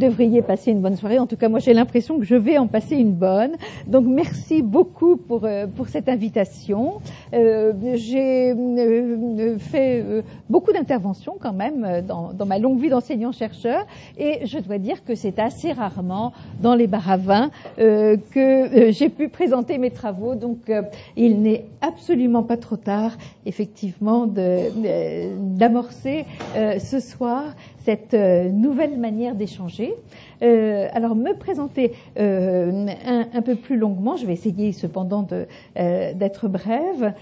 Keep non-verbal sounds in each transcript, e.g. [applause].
devriez passer une bonne soirée. En tout cas, moi, j'ai l'impression que je vais en passer une bonne. Donc, merci beaucoup pour, euh, pour cette invitation. Euh, j'ai euh, fait beaucoup d'interventions quand même dans, dans, ma longue vie d'enseignant-chercheur et je dois dire que c'est assez rarement dans les baravins que j'ai pu présenter mes travaux. Donc, il n'est absolument pas trop tard, effectivement, d'amorcer ce soir cette euh, nouvelle manière d'échanger. Euh, alors, me présenter euh, un, peu plus longuement, je vais essayer cependant d'être brève.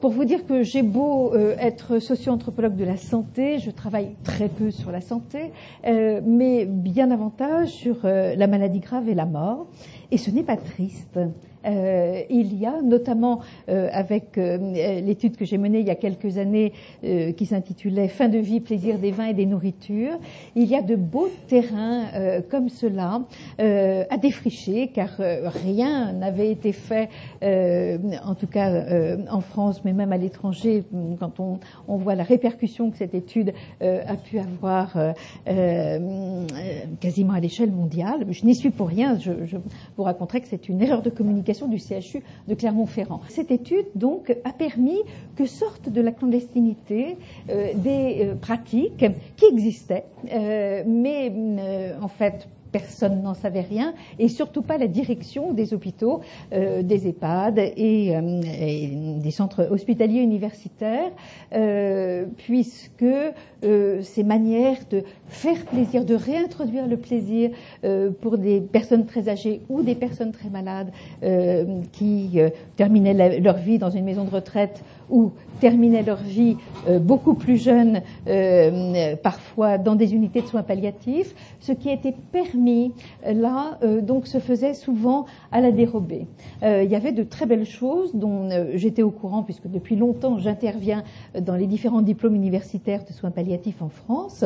Pour vous dire que j'ai beau être socio-anthropologue de la santé, je travaille très peu sur la santé, mais bien davantage sur la maladie grave et la mort. Et ce n'est pas triste. Euh, il y a notamment euh, avec euh, l'étude que j'ai menée il y a quelques années qui s'intitulait Fin de vie, plaisir des vins et des nourritures, il y a de beaux terrains comme cela à défricher car rien n'avait été fait, en tout cas en France, mais même à l'étranger, quand on, voit la répercussion que cette étude a pu avoir quasiment à l'échelle mondiale. Je n'y suis pour rien, je vous raconterai que c'est une erreur de communication du CHU de Clermont-Ferrand. Cette étude, donc, a permis que sortent de la clandestinité euh, des euh, pratiques qui existaient, euh, mais en fait personne n'en savait rien, et surtout pas la direction des hôpitaux, euh, des EHPAD et, euh, des centres hospitaliers universitaires, euh, puisque ces manières de faire plaisir, de réintroduire le plaisir pour des personnes très âgées ou des personnes très malades qui terminaient leur vie dans une maison de retraite ou terminaient leur vie euh, beaucoup plus jeunes, euh, parfois dans des unités de soins palliatifs. Ce qui était permis euh, là, donc, se faisait souvent à la dérobée. il y avait de très belles choses dont j'étais au courant puisque depuis longtemps j'interviens dans les différents diplômes universitaires de soins palliatifs en France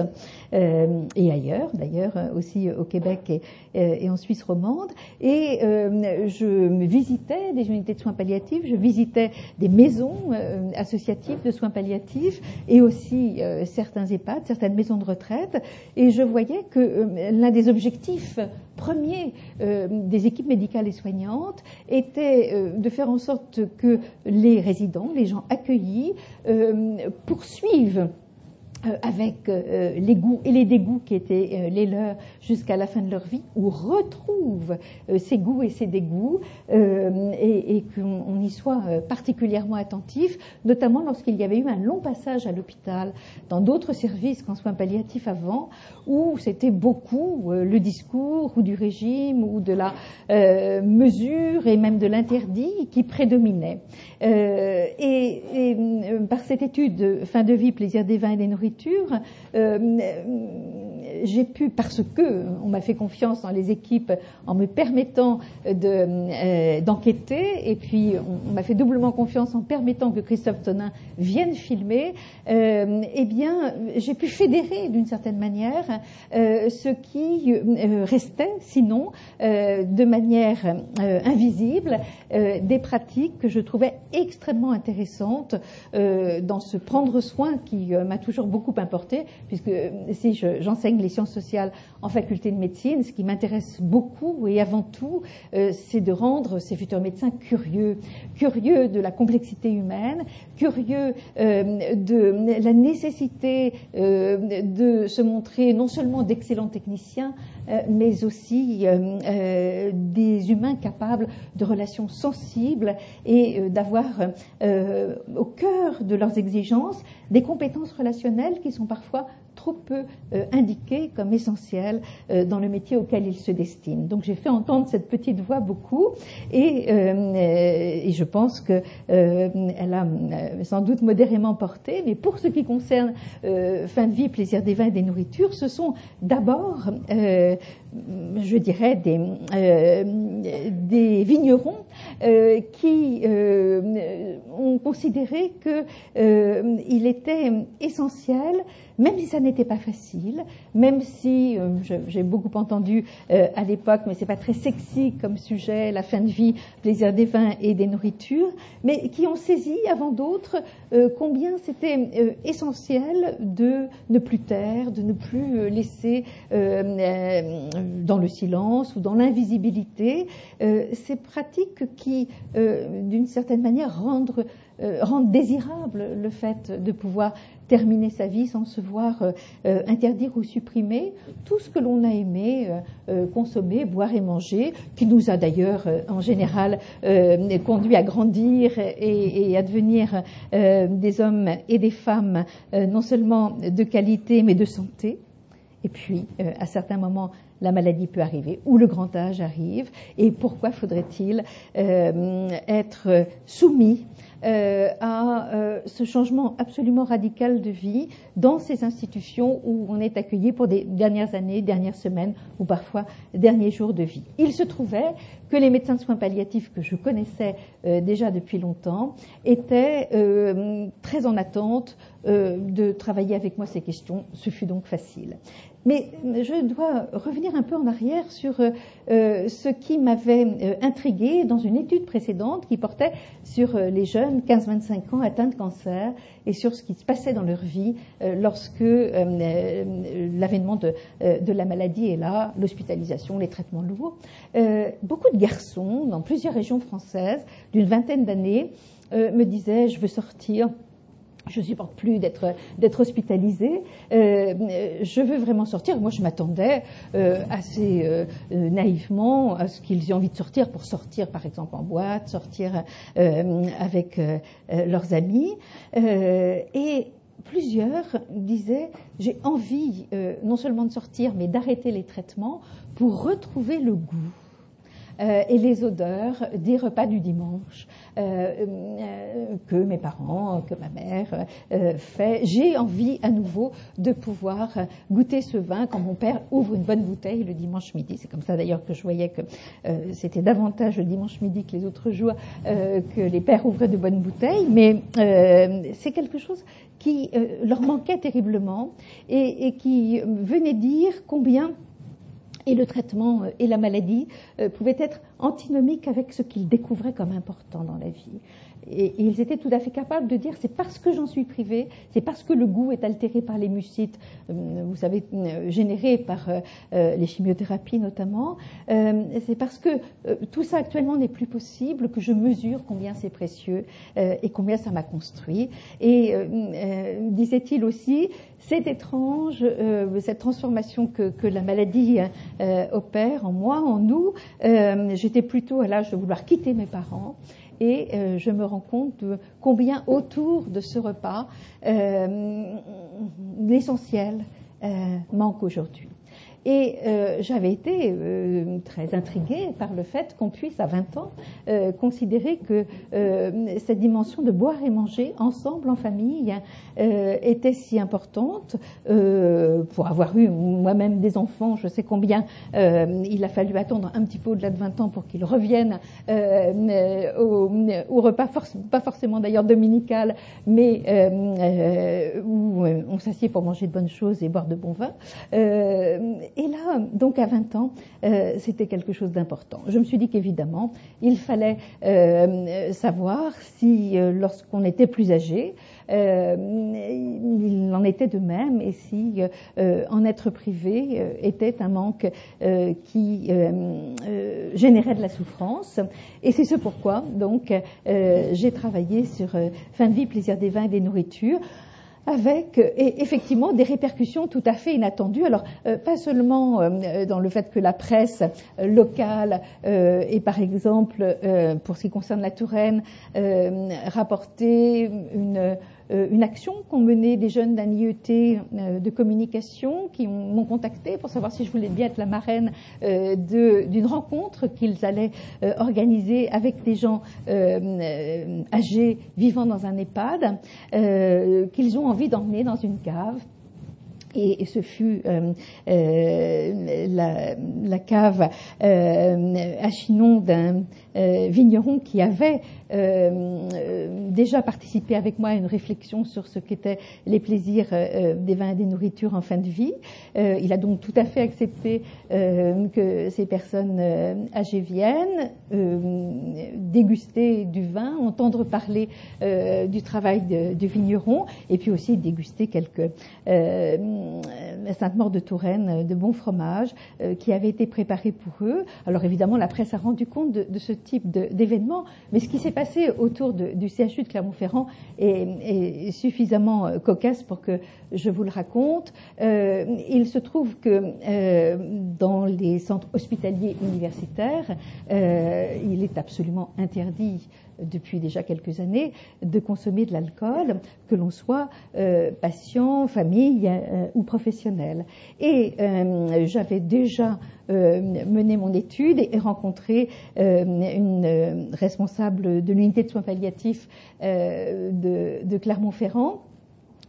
et ailleurs, d'ailleurs aussi au Québec et, et en Suisse romande. Et je visitais des unités de soins palliatifs, je visitais des maisons associatives de soins palliatifs et aussi euh, certains EHPAD, certaines maisons de retraite. Et je voyais que euh, l'un des objectifs premiers euh, des équipes médicales et soignantes était de faire en sorte que les résidents, les gens accueillis, poursuivent euh, avec euh, les goûts et les dégoûts qui étaient euh, les leurs jusqu'à la fin de leur vie, ou retrouvent ces goûts et ces dégoûts, et, et qu'on y soit particulièrement attentif, notamment lorsqu'il y avait eu un long passage à l'hôpital, dans d'autres services qu'en soins palliatifs avant, où c'était beaucoup le discours ou du régime ou de la mesure et même de l'interdit qui prédominait. et, et par cette étude fin de vie, plaisir des vins et des nourritures, euh, j'ai pu, parce que on m'a fait confiance dans les équipes en me permettant euh, d'enquêter, et puis on, m'a fait doublement confiance en permettant que Christophe Tonin vienne filmer, euh, eh bien, j'ai pu fédérer d'une certaine manière ce qui restait, sinon, de manière invisible, des pratiques que je trouvais extrêmement intéressantes dans ce prendre soin qui m'a toujours beaucoup importé, puisque euh, si j'enseigne les sciences sociales en faculté de médecine, ce qui m'intéresse beaucoup et avant tout, euh, c'est de rendre ces futurs médecins curieux, curieux de la complexité humaine, curieux euh, de la nécessité de se montrer non seulement d'excellents techniciens, mais aussi des humains capables de relations sensibles et d'avoir au cœur de leurs exigences des compétences relationnelles qui sont parfois trop peu euh, indiquées comme essentielles euh, dans le métier auquel ils se destinent. Donc j'ai fait entendre cette petite voix beaucoup et, euh, et je pense qu'elle a sans doute modérément porté, mais pour ce qui concerne fin de vie, plaisir des vins et des nourritures, ce sont d'abord, je dirais, des, des vignerons qui ont considéré qu'il était essentiel même si ça n'était pas facile, même si euh, j'ai beaucoup entendu euh, à l'époque, mais c'est pas très sexy comme sujet, la fin de vie, plaisir des vins et des nourritures, mais qui ont saisi avant d'autres euh, combien c'était essentiel de ne plus taire, de ne plus laisser dans le silence ou dans l'invisibilité ces pratiques qui, d'une certaine manière, rendent désirable le fait de pouvoir terminer sa vie sans se voir euh, euh, interdire ou supprimer tout ce que l'on a aimé euh, consommer, boire et manger, qui nous a d'ailleurs en général conduit à grandir et, à devenir des hommes et des femmes non seulement de qualité mais de santé. Et puis, à certains moments, la maladie peut arriver ou le grand âge arrive. Et pourquoi faudrait-il être soumis euh, à euh, ce changement absolument radical de vie dans ces institutions où on est accueilli pour des dernières années, dernières semaines ou parfois derniers jours de vie. Il se trouvait que les médecins de soins palliatifs que je connaissais euh, déjà depuis longtemps étaient très en attente de travailler avec moi ces questions. Ce fut donc facile. Mais je dois revenir un peu en arrière sur euh, euh, ce qui m'avait euh, intrigué dans une étude précédente qui portait sur les jeunes 15-25 ans atteints de cancer et sur ce qui se passait dans leur vie lorsque l'avènement de, la maladie est là, l'hospitalisation, les traitements lourds. beaucoup de garçons dans plusieurs régions françaises d'une vingtaine d'années me disaient je veux sortir je supporte plus d'être d'être hospitalisée. Euh, je veux vraiment sortir. Moi, je m'attendais euh, assez euh, naïvement à ce qu'ils aient envie de sortir pour sortir, par exemple, en boîte, sortir avec leurs amis. et plusieurs disaient j'ai envie non seulement de sortir, mais d'arrêter les traitements pour retrouver le goût euh, et les odeurs des repas du dimanche euh, euh, que mes parents, que ma mère fait. J'ai envie à nouveau de pouvoir goûter ce vin quand mon père ouvre une bonne bouteille le dimanche midi. C'est comme ça d'ailleurs que je voyais que c'était davantage le dimanche midi que les autres jours que les pères ouvraient de bonnes bouteilles, mais c'est quelque chose qui leur manquait terriblement et, et qui venait dire combien et le traitement euh, et la maladie euh, pouvaient être antinomiques avec ce qu'ils découvraient comme important dans la vie. Et, ils étaient tout à fait capables de dire c'est parce que j'en suis privé, c'est parce que le goût est altéré par les mucites, euh, vous savez, euh, générés par euh, les chimiothérapies notamment, c'est parce que tout ça actuellement n'est plus possible que je mesure combien c'est précieux et combien ça m'a construit. Et disait-il aussi, c'est étrange cette transformation que, que la maladie opère en moi, en nous. J'étais plutôt à l'âge de vouloir quitter mes parents et euh, je me rends compte de combien autour de ce repas euh, l'essentiel euh, manque aujourd'hui. Et euh, j'avais été euh, très intriguée par le fait qu'on puisse, à 20 ans, euh, considérer que cette dimension de boire et manger ensemble, en famille, était si importante. pour avoir eu moi-même des enfants, je sais combien il a fallu attendre un petit peu au-delà de 20 ans pour qu'ils reviennent au, au, repas, pas forcément d'ailleurs dominical, mais où on s'assied pour manger de bonnes choses et boire de bons vins et là, donc à 20 ans, euh, c'était quelque chose d'important. Je me suis dit qu'évidemment, il fallait euh, savoir si, euh, lorsqu'on était plus âgé, il en était de même et si en être privé était un manque qui générait de la souffrance. Et c'est ce pourquoi, donc, j'ai travaillé sur fin de vie, plaisir des vins et des nourritures avec euh, effectivement des répercussions tout à fait inattendues. Alors, euh, pas seulement euh, dans le fait que la presse locale et par exemple, pour ce qui concerne la Touraine, rapporté une euh, une action qu'ont menée des jeunes d'un IET euh, de communication qui m'ont contacté pour savoir si je voulais bien être la marraine euh, d'une rencontre qu'ils allaient organiser avec des gens âgés vivant dans un EHPAD qu'ils ont envie d'emmener dans une cave et, ce fut euh, euh, la, cave euh, à Chinon d'un vigneron qui avait déjà participé avec moi à une réflexion sur ce qu'étaient les plaisirs des vins et des nourritures en fin de vie. il a donc tout à fait accepté que ces personnes âgées viennent déguster du vin, entendre parler du travail du vigneron et puis aussi déguster quelques euh, Sainte-Maure de Touraine, euh, de bons fromages euh, qui avaient été préparés pour eux. Alors évidemment, la presse a rendu compte de, ce type d'événement, mais ce qui s'est passé autour du CHU de Clermont-Ferrand est, suffisamment cocasse pour que je vous le raconte. il se trouve que dans les centres hospitaliers universitaires, il est absolument interdit depuis déjà quelques années de consommer de l'alcool, que l'on soit euh, patient, famille euh, ou professionnel. Et euh, j'avais déjà mené mon étude et rencontré une responsable de l'unité de soins palliatifs de, Clermont-Ferrand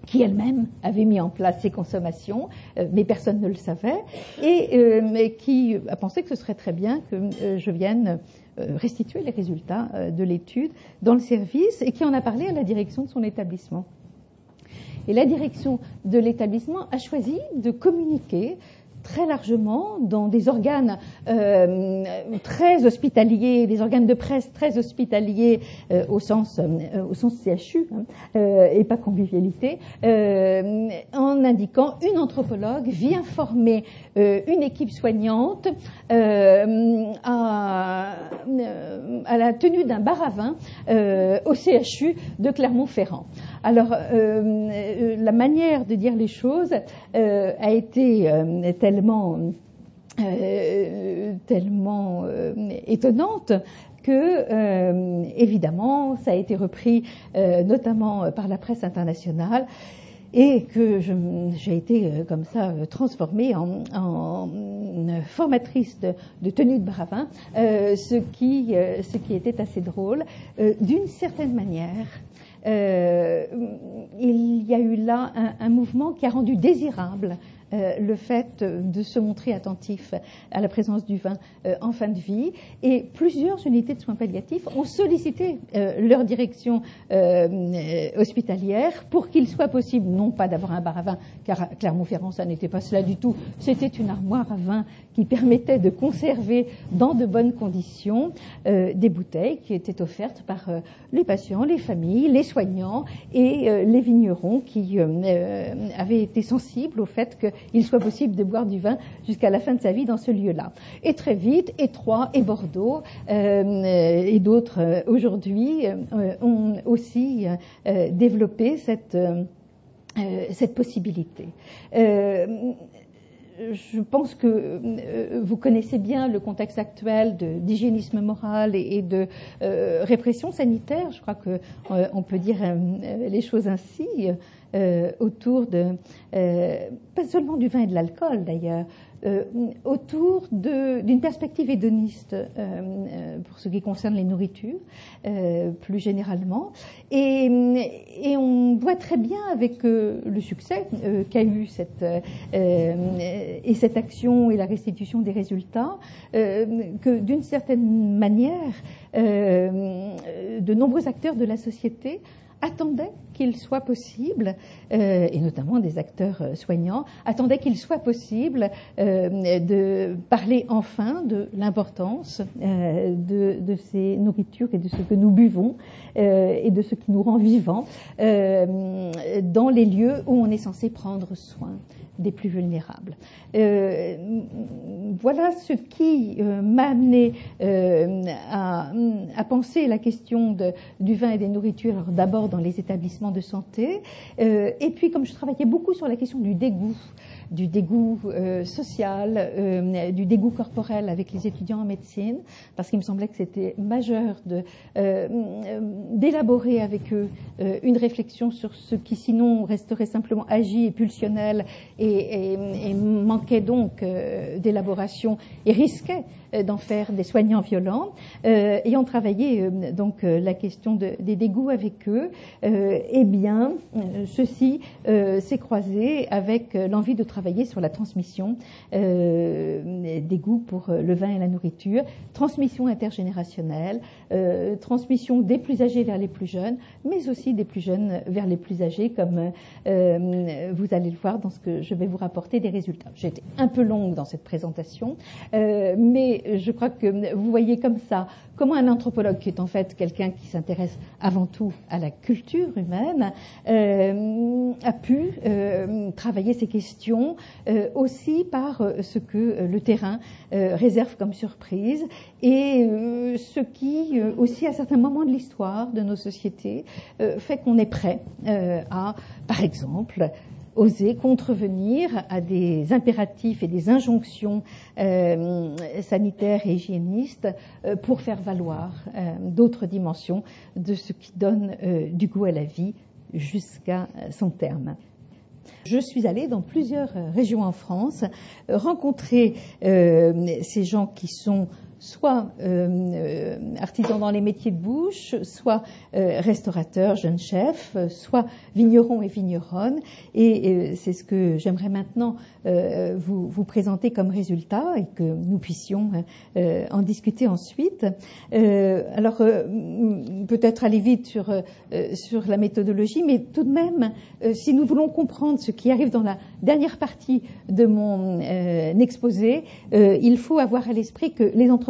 qui elle-même avait mis en place ces consommations, mais personne ne le savait, et qui a pensé que ce serait très bien que je vienne euh, restituer les résultats euh, de l'étude dans le service et qui en a parlé à la direction de son établissement. Et la direction de l'établissement a choisi de communiquer très largement dans des organes euh, très hospitaliers, des organes de presse très hospitaliers euh, au sens euh, au sens CHU hein, et pas convivialité, en indiquant une anthropologue vient former une équipe soignante à, à, la tenue d'un bar à vin au CHU de Clermont-Ferrand. Alors, la manière de dire les choses a été tellement, euh, tellement euh, étonnante que, euh, évidemment, ça a été repris notamment par la presse internationale et que j'ai été comme ça transformée en, formatrice de, tenue de bravin, ce, qui, ce qui était assez drôle. D'une certaine manière, il y a eu là un mouvement qui a rendu désirable euh, le fait de se montrer attentif à la présence du vin euh, en fin de vie. Et plusieurs unités de soins palliatifs ont sollicité euh, leur direction hospitalière pour qu'il soit possible, non pas d'avoir un bar à vin, car Clermont-Ferrand, ça n'était pas cela du tout, c'était une armoire à vin qui permettait de conserver dans de bonnes conditions des bouteilles qui étaient offertes par les patients, les familles, les soignants et les vignerons qui avaient été sensibles au fait que il soit possible de boire du vin jusqu'à la fin de sa vie dans ce lieu-là. Et très vite, Étroit et Bordeaux euh, et d'autres euh, aujourd'hui euh, ont aussi développé cette, cette possibilité je pense que vous connaissez bien le contexte actuel d'hygiénisme moral et, de répression sanitaire. Je crois qu'on peut dire les choses ainsi. Euh, autour de, euh, pas seulement du vin et de l'alcool d'ailleurs, euh, autour d'une perspective hédoniste pour ce qui concerne les nourritures, plus généralement. Et, on voit très bien avec le succès qu'a eu cette, et cette action et la restitution des résultats, que d'une certaine manière, de nombreux acteurs de la société attendaient qu'il soit possible, euh, et notamment des acteurs euh, soignants, attendaient qu'il soit possible euh, de parler enfin de l'importance de, ces nourritures et de ce que nous buvons et de ce qui nous rend vivants dans les lieux où on est censé prendre soin des plus vulnérables. voilà ce qui m'a amené à, penser la question du vin et des nourritures d'abord dans les établissements de santé. Euh, et puis, comme je travaillais beaucoup sur la question du dégoût, du dégoût social, du dégoût corporel avec les étudiants en médecine, parce qu'il me semblait que c'était majeur d'élaborer avec eux une réflexion sur ce qui sinon resterait simplement agi et pulsionnel et, et manquait donc d'élaboration et risquait euh, d'en faire des soignants violents, euh, ayant travaillé euh, donc la question des dégoûts avec eux, eh bien, ceci s'est croisé avec l'envie de travailler sur la transmission des goûts pour le vin et la nourriture, transmission intergénérationnelle, transmission des plus âgés vers les plus jeunes, mais aussi des plus jeunes vers les plus âgés, comme vous allez le voir dans ce que je vais vous rapporter des résultats. J'ai été un peu longue dans cette présentation, mais je crois que vous voyez comme ça comment un anthropologue, qui est en fait quelqu'un qui s'intéresse avant tout à la culture humaine, euh, a pu euh, travailler ces questions euh, aussi par ce que le terrain réserve comme surprise et ce qui aussi à certains moments de l'histoire de nos sociétés fait qu'on est prêt à, par exemple, oser contrevenir à des impératifs et des injonctions euh, sanitaires et hygiénistes euh, pour faire valoir euh, d'autres dimensions de ce qui donne du goût à la vie jusqu'à son terme. Je suis allée dans plusieurs régions en France rencontrer ces gens qui sont soit euh, euh, artisans dans les métiers de bouche, soit euh, restaurateurs, jeunes chefs, soit vignerons et vigneronnes. Et c'est ce que j'aimerais maintenant vous, vous, présenter comme résultat et que nous puissions en discuter ensuite. alors, peut-être aller vite sur, sur la méthodologie, mais tout de même, si nous voulons comprendre ce qui arrive dans la dernière partie de mon exposé, il faut avoir à l'esprit que les entreprises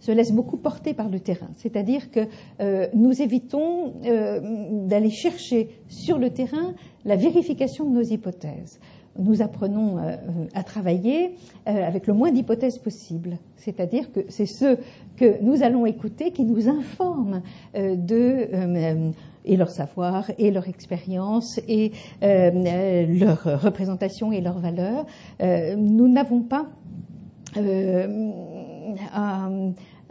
se laissent beaucoup porter par le terrain. C'est-à-dire que euh, nous évitons euh, d'aller chercher sur le terrain la vérification de nos hypothèses. Nous apprenons euh, à travailler avec le moins d'hypothèses possible. C'est-à-dire que c'est ceux que nous allons écouter qui nous informent de et leur savoir et leur expérience et leur représentation et leurs valeurs. nous n'avons pas à,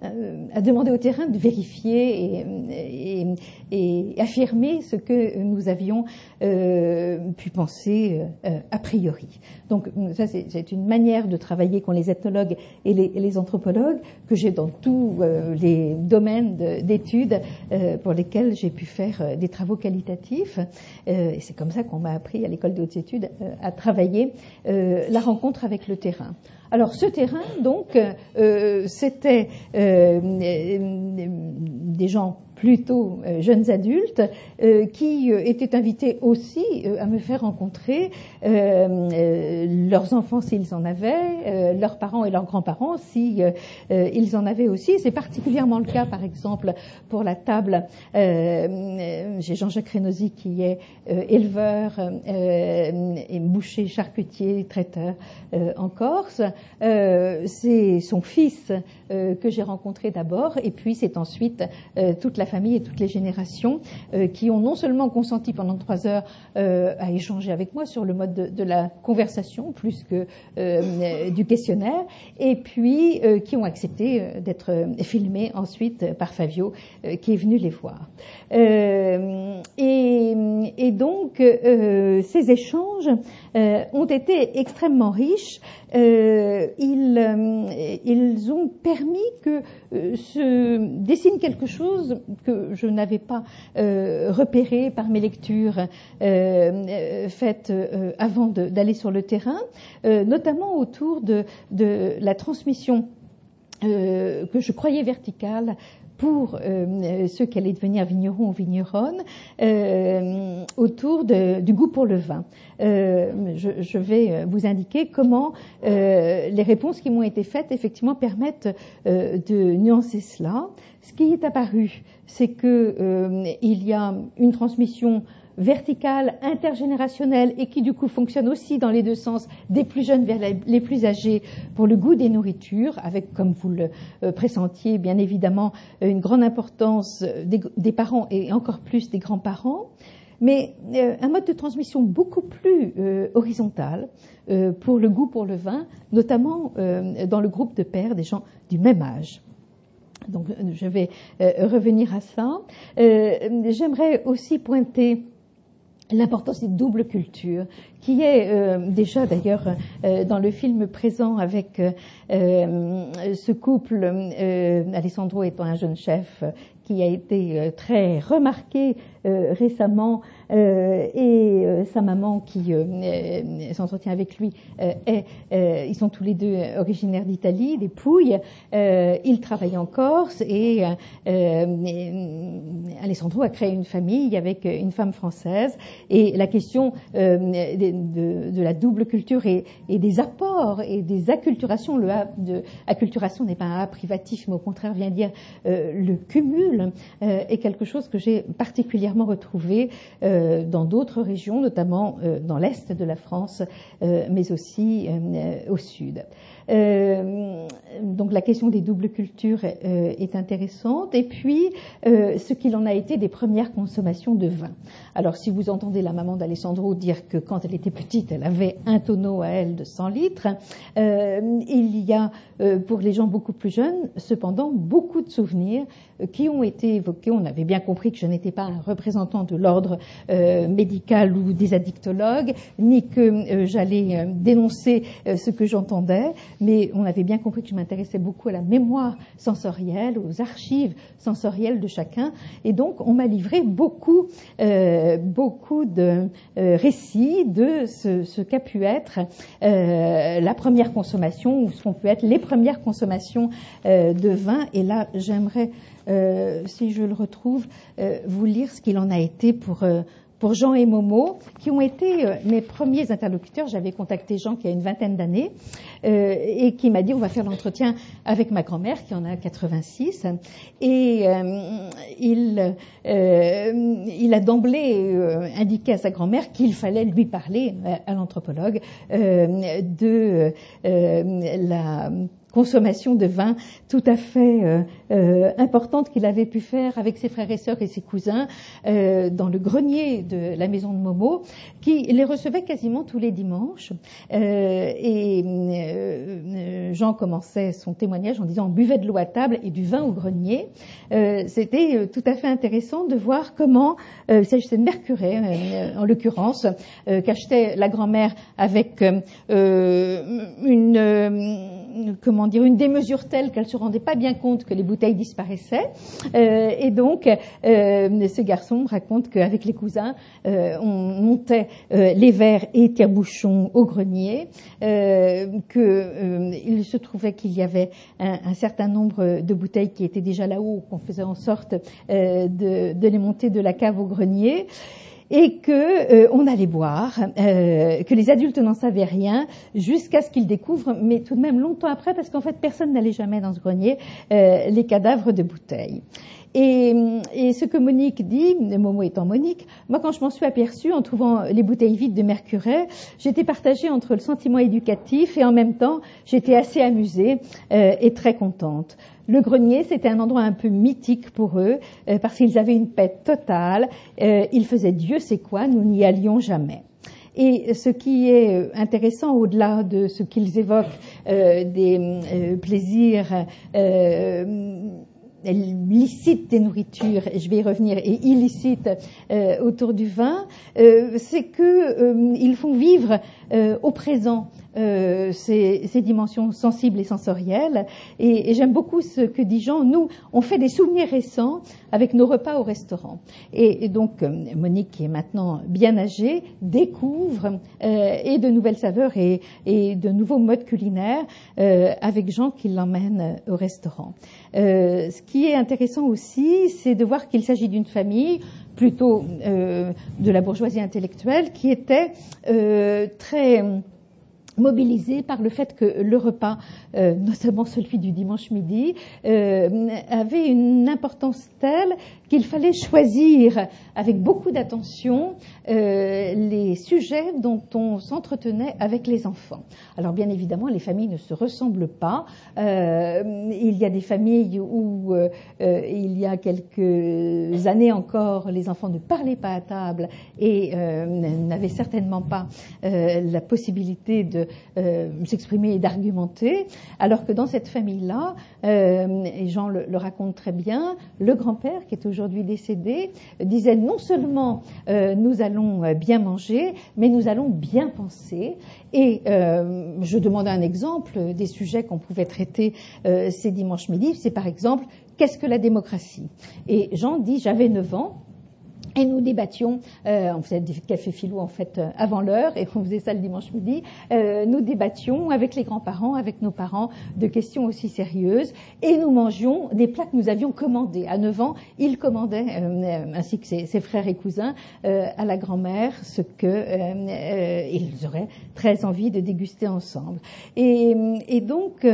à, demander au terrain de vérifier et, et, affirmer ce que nous avions euh, pu penser euh, a priori. Donc ça, c'est une manière de travailler qu'ont les ethnologues et les, les anthropologues que j'ai dans tous euh, les domaines d'études pour lesquels j'ai pu faire des travaux qualitatifs. et c'est comme ça qu'on m'a appris à l'école de hautes études à travailler la rencontre avec le terrain. Alors ce terrain, donc, euh, c'était euh, des gens plutôt euh, jeunes adultes euh, qui euh, étaient invités aussi à me faire rencontrer leurs enfants s'ils en avaient, leurs parents et leurs grands-parents si ils en avaient aussi. C'est particulièrement le cas, par exemple, pour la table. J'ai Jean-Jacques Reynosi qui est éleveur et boucher, charcutier, traiteur en Corse. c'est son fils que j'ai rencontré d'abord, et puis c'est ensuite toute la famille et toutes les générations euh, qui ont non seulement consenti pendant trois heures euh, à échanger avec moi sur le mode de, la conversation plus que euh, du questionnaire, et puis qui ont accepté d'être filmés ensuite par Fabio qui est venu les voir. Et, donc ces échanges ont été extrêmement riches. Ils, ils, ont permis que se dessine quelque chose que je n'avais pas euh, repéré par mes lectures euh, euh, faites avant d'aller sur le terrain, notamment autour de, la transmission que je croyais verticale pour ceux qui allaient devenir vignerons ou vigneronnes autour du goût pour le vin. je, vais vous indiquer comment les réponses qui m'ont été faites effectivement permettent de nuancer cela. Ce qui est apparu, c'est qu'il euh, y a une transmission verticale, intergénérationnelle et qui du coup fonctionne aussi dans les deux sens, des plus jeunes vers les plus âgés pour le goût des nourritures, avec, comme vous le euh, pressentiez, bien évidemment, une grande importance des, parents et encore plus des grands-parents. mais un mode de transmission beaucoup plus horizontal pour le goût pour le vin, notamment dans le groupe de pères des gens du même âge. Donc je vais revenir à ça. J'aimerais aussi pointer l'importance des doubles cultures, qui est euh, déjà d'ailleurs euh, dans le film présent avec euh, ce couple, Alessandro étant un jeune chef qui a été très remarqué récemment euh, et euh, sa maman qui euh, s'entretient avec lui est, ils sont tous les deux originaires d'Italie, des Pouilles. il travaille en Corse et Alessandro a créé une famille avec une femme française et la question de, de, la double culture et, et, des apports et des acculturations, le A de acculturation n'est pas un A privatif, mais au contraire vient dire le cumul est quelque chose que j'ai particulièrement retrouvé euh, dans d'autres régions, notamment euh, dans l'est de la France, euh, mais aussi au sud. Euh, donc la question des doubles cultures euh, est intéressante. Et puis, euh, ce qu'il en a été des premières consommations de vin. Alors, si vous entendez la maman d'Alessandro dire que quand elle était petite, elle avait un tonneau à elle de 100 litres, il y a, pour les gens beaucoup plus jeunes, cependant, beaucoup de souvenirs qui ont été évoqués. On avait bien compris que je n'étais pas un représentant de l'ordre médical ou des addictologues, ni que j'allais dénoncer ce que j'entendais mais on avait bien compris que je m'intéressais beaucoup à la mémoire sensorielle, aux archives sensorielles de chacun, et donc on m'a livré beaucoup, euh, beaucoup de euh, récits de ce, qu'a pu être euh, la première consommation ou ce qu'ont pu être les premières consommations de vin. Et là, j'aimerais, si je le retrouve, vous lire ce qu'il en a été pour pour Jean et Momo, qui ont été euh, mes premiers interlocuteurs. J'avais contacté Jean qui a une vingtaine d'années euh, et qui m'a dit on va faire l'entretien avec ma grand-mère qui en a 86. Et euh, il, il a d'emblée indiqué à sa grand-mère qu'il fallait lui parler à l'anthropologue de la consommation de vin tout à fait euh, euh, importante qu'il avait pu faire avec ses frères et sœurs et ses cousins euh, dans le grenier de la maison de Momo, qui les recevait quasiment tous les dimanches. et Jean commençait son témoignage en disant on buvait de l'eau à table et du vin au grenier. C'était tout à fait intéressant de voir comment il s'agissait de Mercuret, en l'occurrence, qu'achetait la grand-mère avec une comment dire, une démesure telle qu'elle se rendait pas bien compte que les bouteilles disparaissaient. Euh, et donc, euh, ce garçon raconte qu'avec les cousins, euh, on montait les verres et tire-bouchons au grenier, qu'il se trouvait qu'il y avait un, certain nombre de bouteilles qui étaient déjà là-haut, qu'on faisait en sorte de les monter de la cave au grenier et que euh, on allait boire, euh, que les adultes n'en savaient rien jusqu'à ce qu'ils découvrent, mais tout de même longtemps après, parce qu'en fait personne n'allait jamais dans ce grenier, euh, les cadavres de bouteilles. Et, et, ce que Monique dit, Momo étant Monique, moi quand je m'en suis aperçue en trouvant les bouteilles vides de Mercuret, j'étais partagée entre le sentiment éducatif et en même temps j'étais assez amusée euh, et très contente. Le grenier, c'était un endroit un peu mythique pour eux, euh, parce qu'ils avaient une paix totale, euh, ils faisaient Dieu sait quoi, nous n'y allions jamais. Et ce qui est euh, intéressant, au-delà de ce qu'ils évoquent des plaisirs licite des nourritures, je vais y revenir, et illicite euh, autour du vin, euh, c'est qu'ils euh, font vivre au présent ces, ces, dimensions sensibles et sensorielles. Et, et j'aime beaucoup ce que dit Jean. Nous, on fait des souvenirs récents avec nos repas au restaurant. Et, et donc, Monique, qui est maintenant bien âgée, découvre et de nouvelles saveurs et, et, de nouveaux modes culinaires avec Jean qui l'emmène au restaurant. Ce qui qui est intéressant aussi, c'est de voir qu'il s'agit d'une famille plutôt euh, de la bourgeoisie intellectuelle qui était euh, très mobilisé par le fait que le repas, euh, [laughs] notamment celui du dimanche midi, euh, avait une importance telle qu'il fallait choisir avec beaucoup d'attention euh, les sujets dont on s'entretenait avec les enfants. Alors bien évidemment, les familles ne se ressemblent pas. il y a des familles où il y a quelques années encore, les enfants ne parlaient pas à table et n'avaient certainement pas la possibilité de s'exprimer et d'argumenter, alors que dans cette famille-là, euh, et Jean le, raconte très bien, le grand-père, qui est aujourd'hui décédé, disait non seulement euh, nous allons bien manger, mais nous allons bien penser. Et je demande un exemple des sujets qu'on pouvait traiter ces dimanches midi, c'est par exemple qu'est-ce que la démocratie? Et Jean dit j'avais 9 ans et nous débattions, euh, on faisait des cafés philo en fait euh, avant l'heure, et on faisait ça le dimanche midi. Euh, nous débattions avec les grands-parents, avec nos parents, de questions aussi sérieuses, et nous mangions des plats que nous avions commandés. À 9 ans, il commandait, euh, ainsi que ses, frères et cousins, euh, à la grand-mère ce que ils auraient très envie de déguster ensemble. Et, et donc,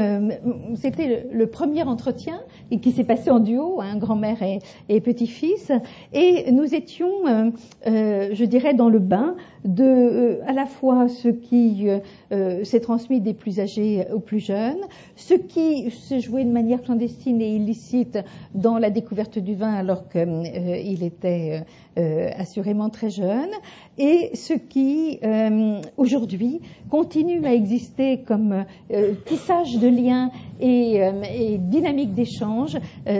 c'était le, premier entretien et qui s'est passé en duo, hein, grand-mère et, et petit-fils, et nous étions euh, euh, je dirais, dans le bain de euh, à la fois ce qui s'est transmis des plus âgés aux plus jeunes, ce qui se jouait de manière clandestine et illicite dans la découverte du vin alors qu'il était assurément très jeune, et ce qui aujourd'hui continue à exister comme tissage de liens et, et dynamique d'échange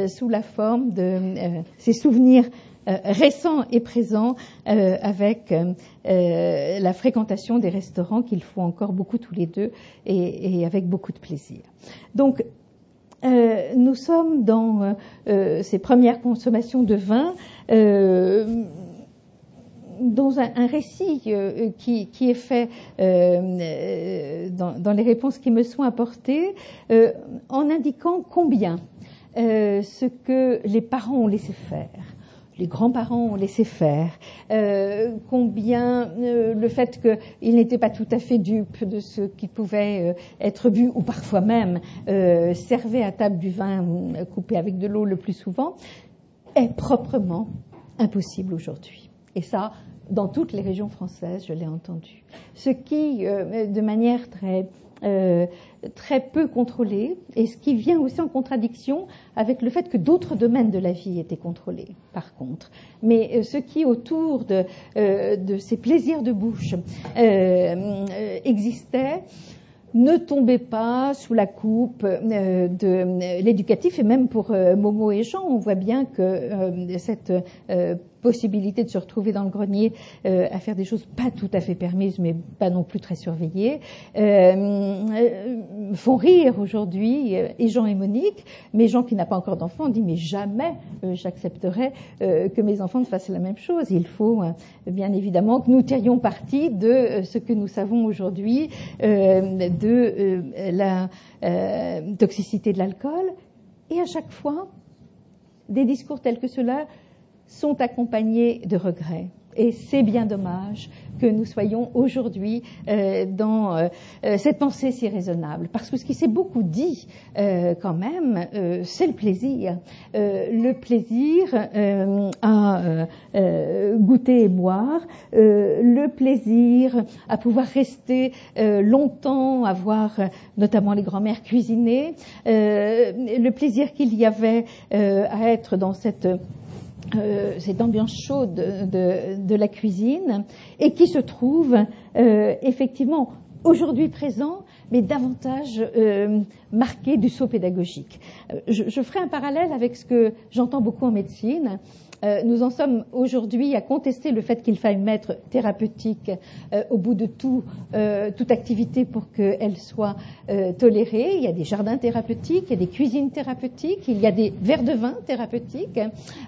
sous la forme de ces souvenirs euh, récent et présent euh, avec euh, la fréquentation des restaurants qu'il faut encore beaucoup tous les deux et, avec beaucoup de plaisir. Donc, nous sommes dans ces premières consommations de vin dans un, récit qui, est fait dans, les réponses qui me sont apportées, en indiquant combien ce que les parents ont laissé faire, les grands-parents ont laissé faire, euh, combien euh, le fait qu'ils n'étaient pas tout à fait dupes de ce qui pouvait euh, être bu, ou parfois même servait à table du vin coupé avec de l'eau le plus souvent, est proprement impossible aujourd'hui. Et ça, dans toutes les régions françaises, je l'ai entendu. Ce qui, de manière très euh, très peu contrôlé, et ce qui vient aussi en contradiction avec le fait que d'autres domaines de la vie étaient contrôlés, par contre. Mais euh, ce qui, autour euh, de, ces plaisirs de bouche, existait, ne tombait pas sous la coupe de l'éducatif et même pour Momo et Jean, on voit bien que cette possibilité de se retrouver dans le grenier euh, à faire des choses pas tout à fait permises, mais pas non plus très surveillées, euh, euh font rire aujourd'hui euh, et Jean et Monique, mais Jean qui n'a pas encore d'enfant dit mais jamais j'accepterai que mes enfants ne fassent la même chose. Il faut bien évidemment que nous tirions parti de ce que nous savons aujourd'hui de la toxicité de l'alcool et à chaque fois des discours tels que cela sont accompagnés de regrets. Et c'est bien dommage que nous soyons aujourd'hui euh, dans euh, euh, cette pensée si raisonnable. Parce que ce qui s'est beaucoup dit quand même, c'est le plaisir. le plaisir à goûter et boire, le plaisir à pouvoir rester longtemps, à voir notamment les grands-mères cuisiner, le plaisir qu'il y avait à être dans cette euh, cette ambiance chaude de, la cuisine et qui se trouve euh, effectivement aujourd'hui présent, mais davantage euh, marqué du saut pédagogique. Je, je, ferai un parallèle avec ce que j'entends beaucoup en médecine. Euh, nous en sommes aujourd'hui à contester le fait qu'il faille mettre thérapeutique euh, au bout de tout, euh, toute activité pour qu'elle soit tolérée. Il y a des jardins thérapeutiques, il y a des cuisines thérapeutiques, il y a des verres de vin thérapeutiques.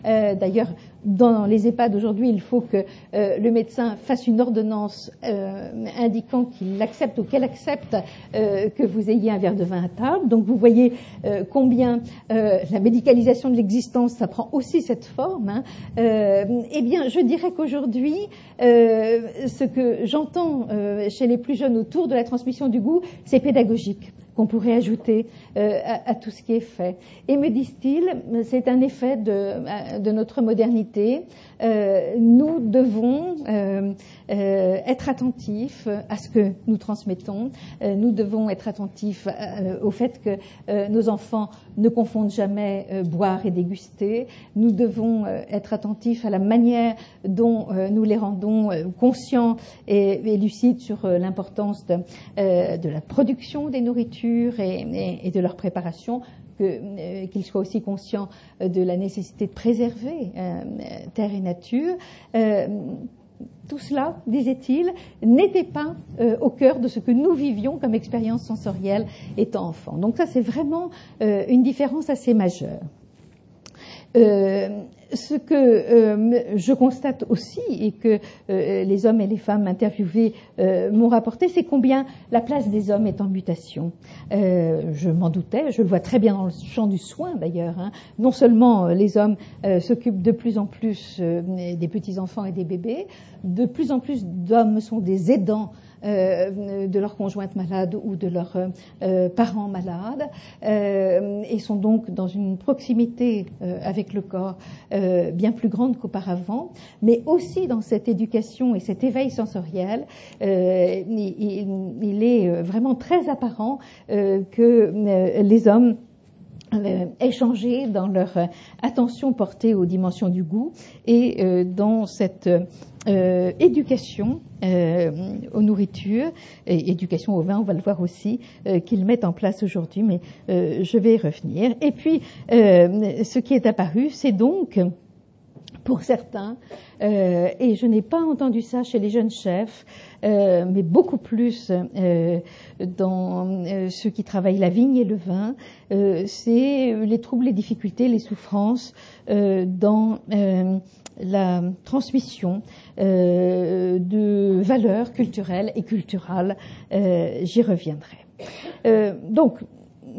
D'ailleurs, dans les EHPAD aujourd'hui, il faut que euh, le médecin fasse une ordonnance euh, indiquant qu'il accepte ou qu'elle accepte euh, que vous ayez un verre de vin à table. Donc vous voyez combien la médicalisation de l'existence, ça prend aussi cette forme. Hein. eh bien, je dirais qu'aujourd'hui, ce que j'entends chez les plus jeunes autour de la transmission du goût, c'est pédagogique qu'on pourrait ajouter euh, à, tout ce qui est fait. Et me disent-ils, c'est un effet de notre modernité. Euh, nous devons euh, euh, être attentifs à ce que nous transmettons. Nous devons être attentifs au fait que nos enfants ne confondent jamais boire et déguster. Nous devons être attentifs à la manière dont nous les rendons conscients et, lucides sur l'importance de, la production des nourritures et, de leur préparation qu'ils soient aussi conscients de la nécessité de préserver terre et nature tout cela, disait-il, n'était pas euh, au cœur de ce que nous vivions comme expérience sensorielle étant enfant. Donc ça, c'est vraiment euh, une différence assez majeure. Euh, ce que euh, je constate aussi et que euh, les hommes et les femmes interviewés m'ont rapporté, c'est combien la place des hommes est en mutation. je m'en doutais, je le vois très bien dans le champ du soin d'ailleurs. Hein. Non seulement les hommes s'occupent de plus en plus des petits enfants et des bébés, de plus en plus d'hommes sont des aidants de leur conjointe malade ou de leurs euh, parents malades euh, et sont donc dans une proximité avec le corps bien plus grande qu'auparavant, mais aussi dans cette éducation et cet éveil sensoriel, il, est vraiment très apparent que les hommes aient changé dans leur attention portée aux dimensions du goût et dans cette euh, éducation euh, aux nourritures et éducation au vin, on va le voir aussi, euh, qu'ils mettent en place aujourd'hui, mais je vais y revenir. Et puis, ce qui est apparu, c'est donc, pour certains, et je n'ai pas entendu ça chez les jeunes chefs, mais beaucoup plus dans ceux qui travaillent la vigne et le vin, c'est les troubles, les difficultés, les souffrances dans la transmission euh, de valeurs culturelles et culturales. Euh, j'y reviendrai.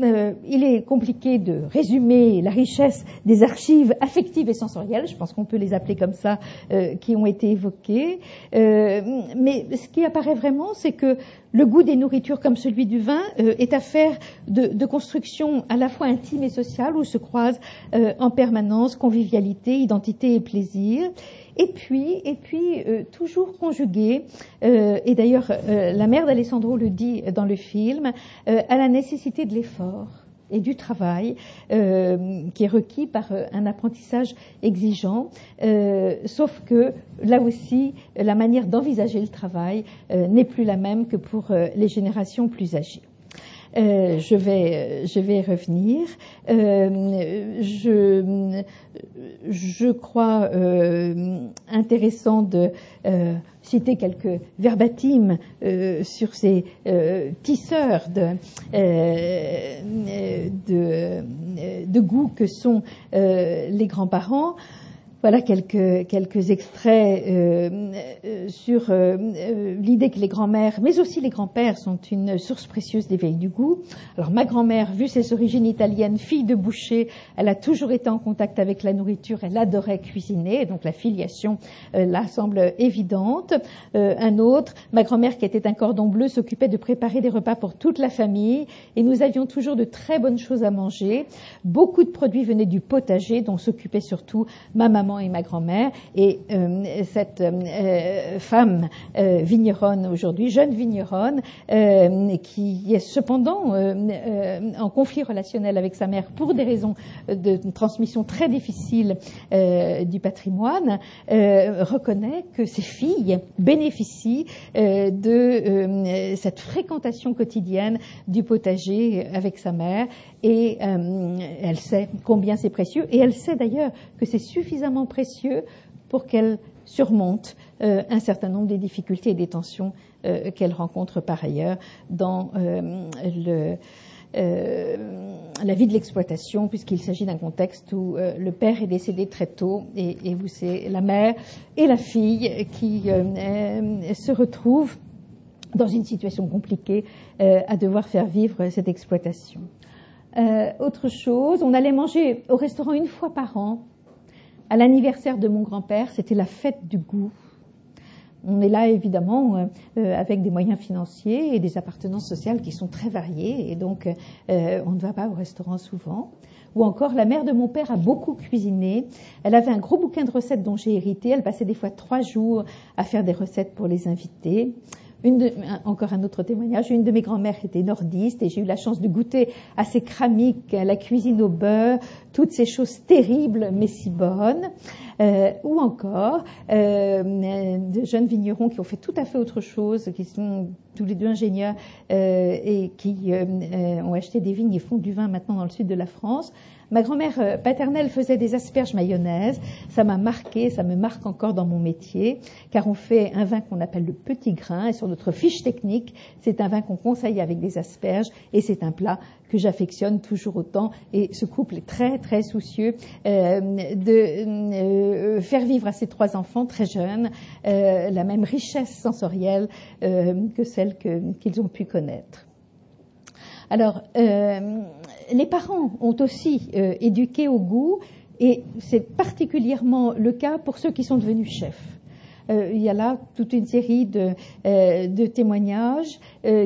Euh, il est compliqué de résumer la richesse des archives affectives et sensorielles, je pense qu'on peut les appeler comme ça, qui ont été évoquées. mais ce qui apparaît vraiment, c'est que le goût des nourritures comme celui du vin est affaire de, de, construction à la fois intime et sociale où se croisent en permanence convivialité, identité et plaisir et puis, et puis euh, toujours conjugué, euh, et d'ailleurs euh, la mère d'Alessandro le dit dans le film, à la nécessité de l'effort et du travail qui est requis par un apprentissage exigeant, sauf que là aussi, la manière d'envisager le travail n'est plus la même que pour les générations plus âgées. Euh, je vais je vais revenir. Euh, je je crois euh, intéressant de citer quelques verbatims sur ces tisseurs de, de, de goût que sont les grands-parents. Voilà quelques, quelques extraits euh, euh, sur euh, l'idée que les grands-mères, mais aussi les grands-pères, sont une source précieuse d'éveil du goût. Alors ma grand-mère, vu ses origines italiennes, fille de boucher, elle a toujours été en contact avec la nourriture, elle adorait cuisiner, donc la filiation là semble évidente. un autre, ma grand-mère qui était un cordon bleu, s'occupait de préparer des repas pour toute la famille et nous avions toujours de très bonnes choses à manger. Beaucoup de produits venaient du potager dont s'occupait surtout ma maman et ma grand-mère. Et euh, cette euh, femme euh, vigneronne aujourd'hui, jeune vigneronne, qui est cependant en conflit relationnel avec sa mère pour des raisons de transmission très difficiles du patrimoine, reconnaît que ses filles bénéficient de cette fréquentation quotidienne du potager avec sa mère et elle sait combien c'est précieux et elle sait d'ailleurs que c'est suffisamment précieux pour qu'elle surmonte euh, un certain nombre des difficultés et des tensions euh, qu'elle rencontre par ailleurs dans euh, la vie de l'exploitation, puisqu'il s'agit d'un contexte où le père est décédé très tôt et, et où c'est la mère et la fille qui se retrouvent dans une situation compliquée à devoir faire vivre cette exploitation. autre chose, on allait manger au restaurant une fois par an à l'anniversaire de mon grand-père, c'était la fête du goût. On est là évidemment euh, euh, avec des moyens financiers et des appartenances sociales qui sont très variées et donc euh, on ne va pas au restaurant souvent. Ou encore, la mère de mon père a beaucoup cuisiné. Elle avait un gros bouquin de recettes dont j'ai hérité. Elle passait des fois trois jours à faire des recettes pour les invités. Encore un autre témoignage. Une de mes grand-mères était nordiste et j'ai eu la chance de goûter à ses cramiques, la cuisine au beurre, toutes ces choses terribles mais si bonnes. Euh, ou encore euh, de jeunes vignerons qui ont fait tout à fait autre chose, qui sont tous les deux ingénieurs euh, et qui euh, ont acheté des vignes et font du vin maintenant dans le sud de la France. Ma grand-mère euh, paternelle faisait des asperges mayonnaise. Ça m'a marqué, ça me marque encore dans mon métier, car on fait un vin qu'on appelle le petit grain. Et sur notre fiche technique, c'est un vin qu'on conseille avec des asperges. Et c'est un plat que j'affectionne toujours autant. Et ce couple est très, très soucieux euh, de euh, faire vivre à ses trois enfants très jeunes la même richesse sensorielle que celle qu'ils ont pu connaître. Alors, euh, les parents ont aussi euh, éduqué au goût, et c'est particulièrement le cas pour ceux qui sont devenus chefs. Euh, il y a là toute une série de témoignages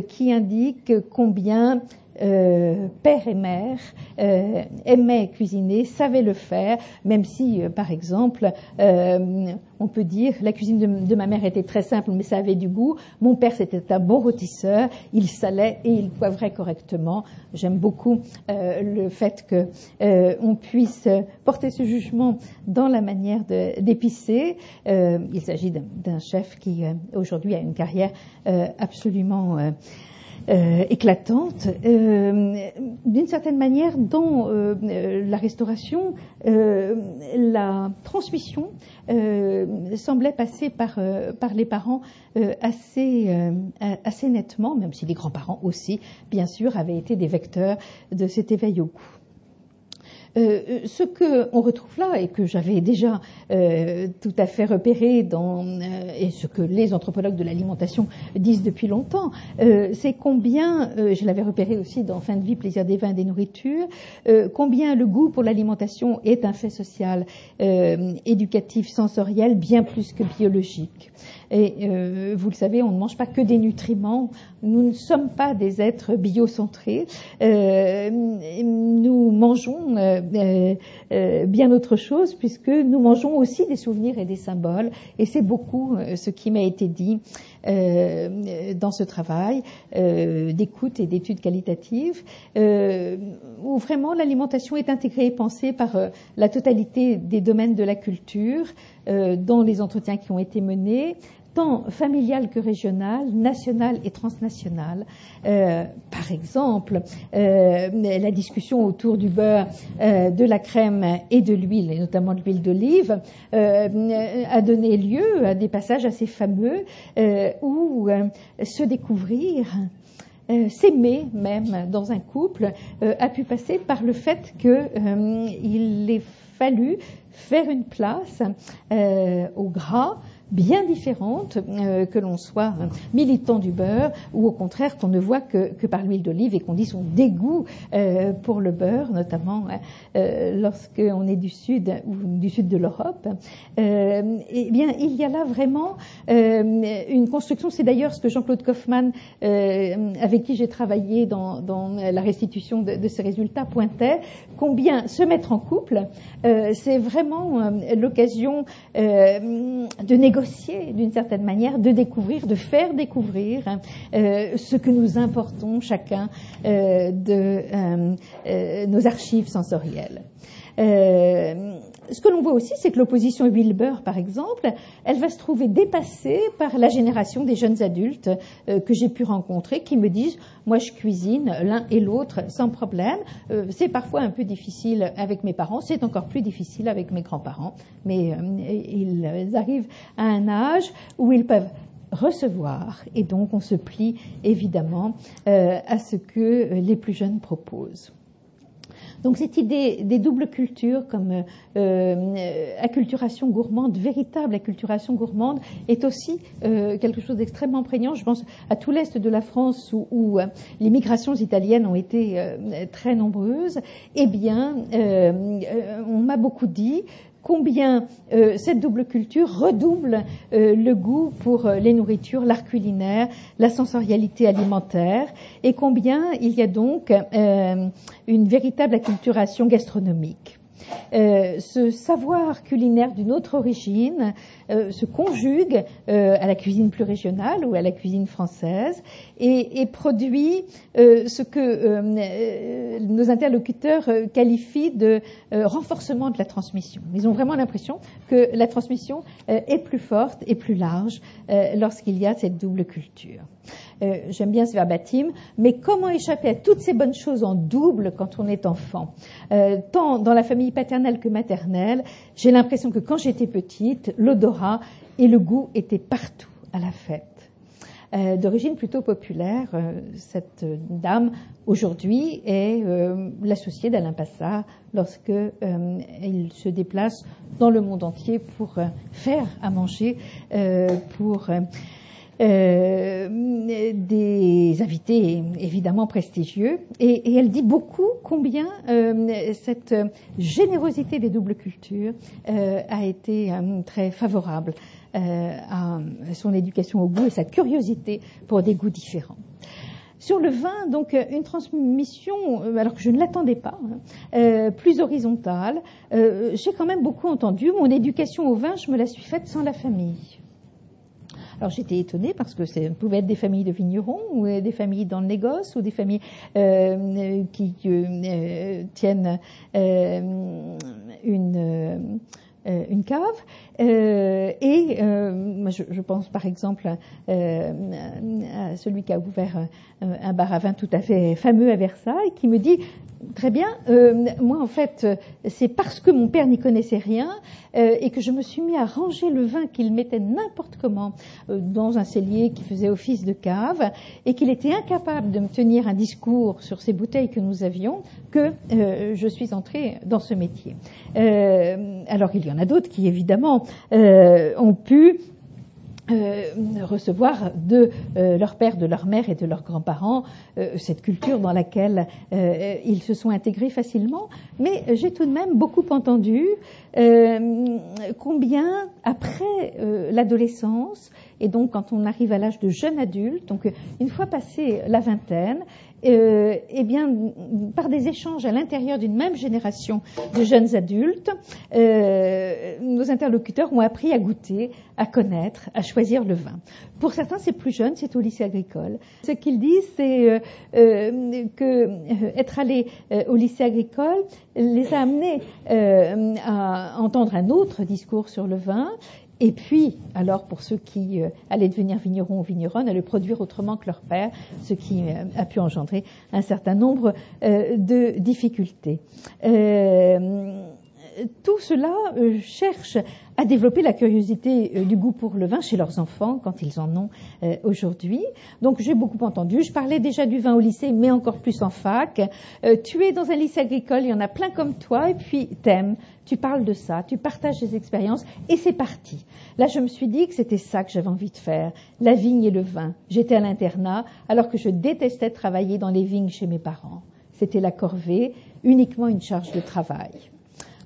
qui indiquent combien euh, père et mère euh, aimaient cuisiner, savaient le faire, même si, euh, par exemple, on peut dire la cuisine de, ma mère était très simple, mais ça avait du goût. Mon père, c'était un bon rôtisseur, il salait et il poivrait correctement. J'aime beaucoup le fait qu'on puisse porter ce jugement dans la manière d'épicer. il s'agit d'un chef qui aujourd'hui a une carrière absolument euh, éclatante. Euh, d'une certaine manière, dans euh, la restauration, la transmission semblait passer par, les parents assez, assez nettement, même si les grands-parents aussi, bien sûr, avaient été des vecteurs de cet éveil au goût. Euh, euh, ce qu'on retrouve là et que j'avais déjà euh, tout à fait repéré dans et ce que les anthropologues de l'alimentation disent depuis longtemps, c'est combien, je l'avais repéré aussi dans Fin de vie, plaisir des vins et des nourritures, combien le goût pour l'alimentation est un fait social, éducatif, sensoriel, bien plus que biologique. Et euh, vous le savez, on ne mange pas que des nutriments. Nous ne sommes pas des êtres biocentrés. Euh, nous mangeons euh, euh, bien autre chose puisque nous mangeons aussi des souvenirs et des symboles. Et c'est beaucoup ce qui m'a été dit dans ce travail d'écoute et d'études qualitatives, où vraiment l'alimentation est intégrée et pensée par la totalité des domaines de la culture dans les entretiens qui ont été menés tant familial que régional, national et transnational. Euh, par exemple, euh, la discussion autour du beurre, euh, de la crème et de l'huile, et notamment de l'huile d'olive, a donné lieu à des passages assez fameux où se découvrir s'aimer même dans un couple a pu passer par le fait qu'il ait fallu faire une place au gras, bien différentes, euh, que l'on soit militant du beurre ou au contraire qu'on ne voit que, que par l'huile d'olive et qu'on dit son dégoût euh, pour le beurre, notamment euh, lorsqu'on est du sud ou du sud de l'Europe. eh bien, il y a là vraiment une construction. C'est d'ailleurs ce que Jean-Claude Kaufmann, avec qui j'ai travaillé dans, dans, la restitution de, de, ces résultats, pointait combien se mettre en couple, c'est vraiment l'occasion de négocier d'une certaine manière, de découvrir, de faire découvrir hein, euh, ce que nous importons chacun euh, de euh, nos archives sensorielles. Ce que l'on voit aussi, c'est que l'opposition Wilbur, par exemple, elle va se trouver dépassée par la génération des jeunes adultes que j'ai pu rencontrer, qui me disent moi je cuisine l'un et l'autre sans problème. c'est parfois un peu difficile avec mes parents, c'est encore plus difficile avec mes grands-parents, mais ils arrivent à un âge où ils peuvent recevoir. Et donc, on se plie évidemment à ce que les plus jeunes proposent. Donc cette idée des doubles cultures comme euh, euh, acculturation gourmande, véritable acculturation gourmande, est aussi euh, quelque chose d'extrêmement prégnant. Je pense à tout l'est de la France où, où les migrations italiennes ont été très nombreuses. Eh bien, on m'a beaucoup dit combien euh, cette double culture redouble euh, le goût pour euh, les nourritures, l'art culinaire, la sensorialité alimentaire, et combien il y a donc une véritable acculturation gastronomique. Ce savoir culinaire d'une autre origine euh, se conjugue euh, à la cuisine plus régionale ou à la cuisine française et, et produit ce que nos interlocuteurs qualifient de renforcement de la transmission. Ils ont vraiment l'impression que la transmission est plus forte et plus large lorsqu'il y a cette double culture. Euh, j'aime bien ce verbatim, mais comment échapper à toutes ces bonnes choses en double quand on est enfant? Euh, Tant dans la famille paternelle que maternelle, j'ai l'impression que quand j'étais petite, l'odorat et le goût étaient partout à la fête. Euh, d'origine plutôt populaire, cette dame aujourd'hui est l'associée d'Alain Passard lorsque il se déplace dans le monde entier pour faire à manger, pour euh, des invités évidemment prestigieux, et, elle dit beaucoup combien euh, cette générosité des doubles cultures euh, a été très favorable à son éducation au goût et sa curiosité pour des goûts différents. Sur le vin, donc une transmission, alors que je ne l'attendais pas, hein, plus horizontale. J'ai quand même beaucoup entendu. Mon éducation au vin, je me la suis faite sans la famille. Alors j'étais étonnée parce que ça pouvait être des familles de vignerons ou des familles dans le négoce ou des familles euh, qui euh, tiennent euh, une une cave. Et je, je, pense par exemple à celui qui a ouvert un bar à vin tout à fait fameux à Versailles, qui me dit Très bien. Euh, moi, en fait, c'est parce que mon père n'y connaissait rien euh, et que je me suis mis à ranger le vin qu'il mettait n'importe comment euh, dans un cellier qui faisait office de cave et qu'il était incapable de me tenir un discours sur ces bouteilles que nous avions que je suis entrée dans ce métier. alors, il y en a d'autres qui, évidemment, ont pu euh, recevoir de euh, leur père, de leur mère et de leurs grands-parents euh, cette culture dans laquelle ils se sont intégrés facilement. Mais j'ai tout de même beaucoup entendu combien, après l'adolescence, et donc quand on arrive à l'âge de jeune adulte, donc une fois passé la vingtaine, euh, eh bien, par des échanges à l'intérieur d'une même génération de jeunes adultes, euh, nos interlocuteurs ont appris à goûter, à connaître, à choisir le vin. Pour certains, c'est plus jeune, c'est au lycée agricole. Ce qu'ils disent, c'est euh, euh que euh, être allé au lycée agricole les a amenés à entendre un autre discours sur le vin et puis, alors pour ceux qui euh, allaient devenir vignerons ou vigneronnes, à le produire autrement que leur père, ce qui euh, a pu engendrer un certain nombre euh, de difficultés. Tout cela cherche à développer la curiosité euh, du goût pour le vin chez leurs enfants quand ils en ont euh, aujourd'hui. Donc j'ai beaucoup entendu. Je parlais déjà du vin au lycée, mais encore plus en fac. Euh, tu es dans un lycée agricole, il y en a plein comme toi, et puis t'aimes, tu parles de ça, tu partages des expériences, et c'est parti. Là, je me suis dit que c'était ça que j'avais envie de faire, la vigne et le vin. J'étais à l'internat, alors que je détestais travailler dans les vignes chez mes parents. C'était la corvée, uniquement une charge de travail.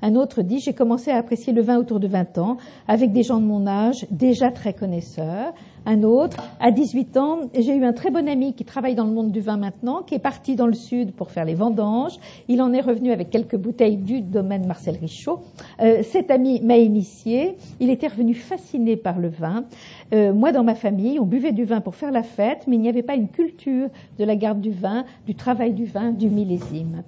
Un autre dit, j'ai commencé à apprécier le vin autour de 20 ans, avec des gens de mon âge, déjà très connaisseurs. Un autre, à 18 ans, j'ai eu un très bon ami qui travaille dans le monde du vin maintenant, qui est parti dans le sud pour faire les vendanges. Il en est revenu avec quelques bouteilles du domaine Marcel Richaud. Euh, cet ami m'a initié. Il était revenu fasciné par le vin. Euh, moi, dans ma famille, on buvait du vin pour faire la fête, mais il n'y avait pas une culture de la garde du vin, du travail du vin, du millésime.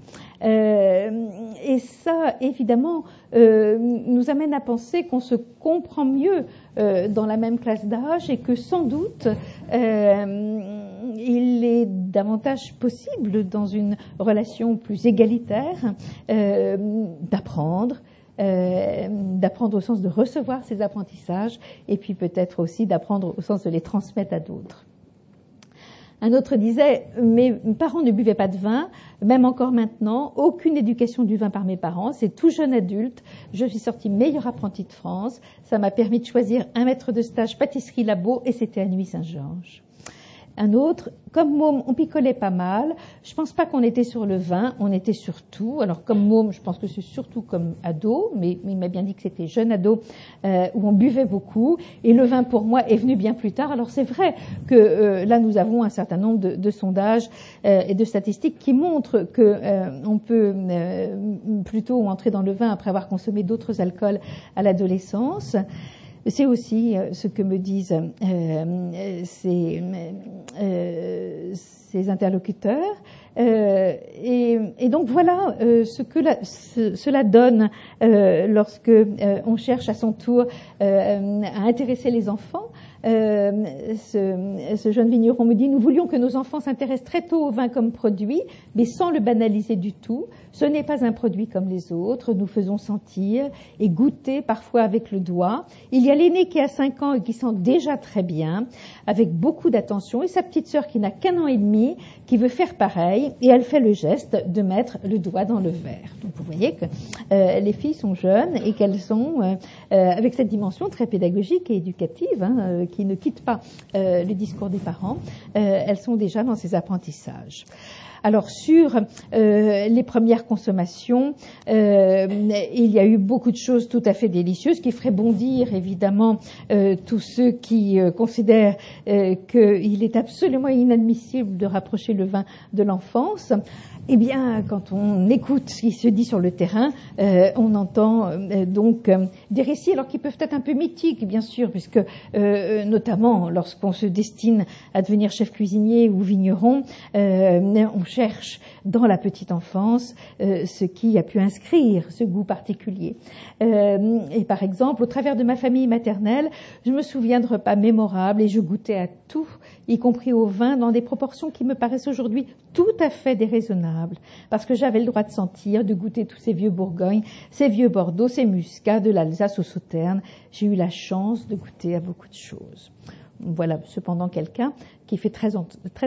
Euh, et ça, évidemment, euh, nous amène à penser qu'on se comprend mieux euh, dans la même classe d'âge et que sans doute il est davantage possible dans une relation plus égalitaire d'apprendre, d'apprendre au sens de recevoir ces apprentissages, et puis peut-être aussi d'apprendre au sens de les transmettre à d'autres. Un autre disait, mes parents ne buvaient pas de vin, même encore maintenant, aucune éducation du vin par mes parents. C'est tout jeune adulte, je suis sortie meilleure apprentie de France. Ça m'a permis de choisir un maître de stage pâtisserie labo et c'était à Nuit Saint-Georges. Un autre, comme môme, on picolait pas mal. Je pense pas qu'on était sur le vin, on était sur tout. Alors comme môme, je pense que c'est surtout comme ado, mais il m'a bien dit que c'était jeune ado euh, où on buvait beaucoup. Et le vin pour moi est venu bien plus tard. Alors c'est vrai que euh, là nous avons un certain nombre de, sondages euh, et de statistiques qui montrent que on peut plutôt entrer dans le vin après avoir consommé d'autres alcools à l'adolescence. C'est aussi euh, ce que me disent euh, ces, euh, interlocuteurs. Et, donc voilà ce que cela donne lorsque on cherche à son tour à intéresser les enfants. Ce, jeune vigneron me dit, nous voulions que nos enfants s'intéressent très tôt au vin comme produit, mais sans le banaliser du tout. Ce n'est pas un produit comme les autres. Nous faisons sentir et goûter parfois avec le doigt. Il y a l'aîné qui a 5 ans et qui sent déjà très bien, avec beaucoup d'attention, et sa petite sœur qui n'a qu'un an et demi, qui veut faire pareil, et elle fait le geste de mettre le doigt dans le verre. Donc vous voyez que euh, les filles sont jeunes et qu'elles sont euh, euh, avec cette dimension très pédagogique et éducative, hein, qui ne quitte pas le discours des parents. elles sont déjà dans ces apprentissages. Alors sur euh, les premières consommations, euh, il y a eu beaucoup de choses tout à fait délicieuses qui feraient bondir évidemment euh, tous ceux qui considèrent qu'il est absolument inadmissible de rapprocher le vin de l'enfance. Eh bien, quand on écoute ce qui se dit sur le terrain, euh, on entend euh, donc euh, des récits, alors qui peuvent être un peu mythiques, bien sûr, puisque notamment lorsqu'on se destine à devenir chef cuisinier ou vigneron, on cherche dans la petite enfance ce qui a pu inscrire ce goût particulier. et par exemple, au travers de ma famille maternelle, je me souviens de repas mémorables et je goûtais à tout y compris au vin, dans des proportions qui me paraissent aujourd'hui tout à fait déraisonnables, parce que j'avais le droit de sentir, de goûter tous ces vieux Bourgognes, ces vieux Bordeaux, ces Muscats, de l'Alsace au Sauternes. J'ai eu la chance de goûter à beaucoup de choses. Voilà cependant quelqu'un qui fait très,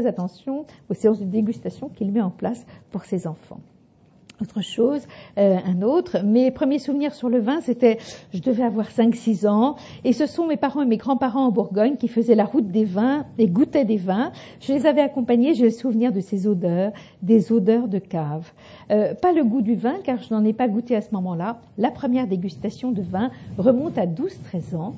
attention aux séances de dégustation qu'il met en place pour ses enfants autre chose, euh, un autre. Mes premiers souvenirs sur le vin, c'était, je devais avoir 5-6 ans, et ce sont mes parents et mes grands-parents en Bourgogne qui faisaient la route des vins et goûtaient des vins. Je les avais accompagnés, j'ai le souvenir de ces odeurs, des odeurs de cave. Euh, pas le goût du vin, car je n'en ai pas goûté à ce moment-là. La première dégustation de vin remonte à 12-13 ans,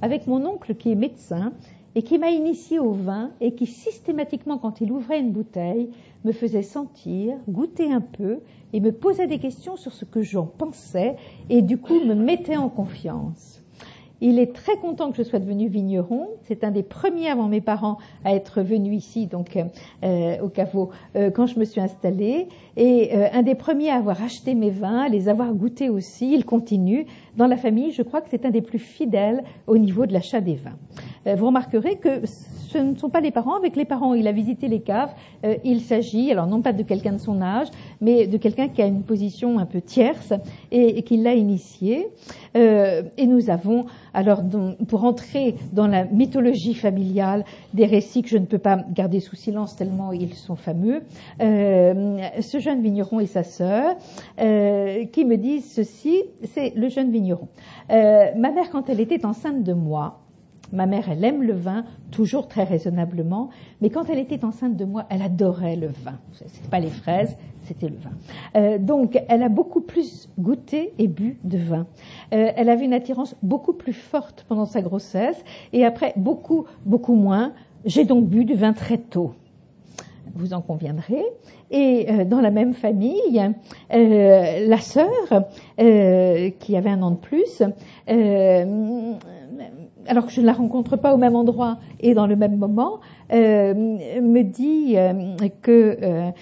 avec mon oncle qui est médecin et qui m'a initié au vin et qui systématiquement, quand il ouvrait une bouteille, me faisait sentir, goûter un peu et me posait des questions sur ce que j'en pensais et du coup me mettait en confiance. Il est très content que je sois devenu vigneron. C'est un des premiers avant mes parents à être venu ici, donc euh, au caveau, euh, quand je me suis installée, et euh, un des premiers à avoir acheté mes vins, à les avoir goûtés aussi. Il continue. Dans la famille, je crois que c'est un des plus fidèles au niveau de l'achat des vins. vous remarquerez que ce ne sont pas les parents. Avec les parents, il a visité les caves. Euh, il s'agit, alors non pas de quelqu'un de son âge, mais de quelqu'un qui a une position un peu tierce et, qui l'a initié. Euh, et nous avons, alors, pour entrer dans la mythologie familiale, des récits que je ne peux pas garder sous silence tellement ils sont fameux. Euh, ce jeune vigneron et sa sœur, qui me disent ceci, c'est le jeune vigneron. ma mère, quand elle était enceinte de moi, Ma mère, elle aime le vin, toujours très raisonnablement, mais quand elle était enceinte de moi, elle adorait le vin. Ce n'était pas les fraises, c'était le vin. Euh, donc, elle a beaucoup plus goûté et bu de vin. Euh, elle avait une attirance beaucoup plus forte pendant sa grossesse, et après, beaucoup, beaucoup moins. J'ai donc bu du vin très tôt vous en conviendrez. Et euh, dans la même famille, la sœur, qui avait un an de plus, alors que je ne la rencontre pas au même endroit et dans le même moment, me dit que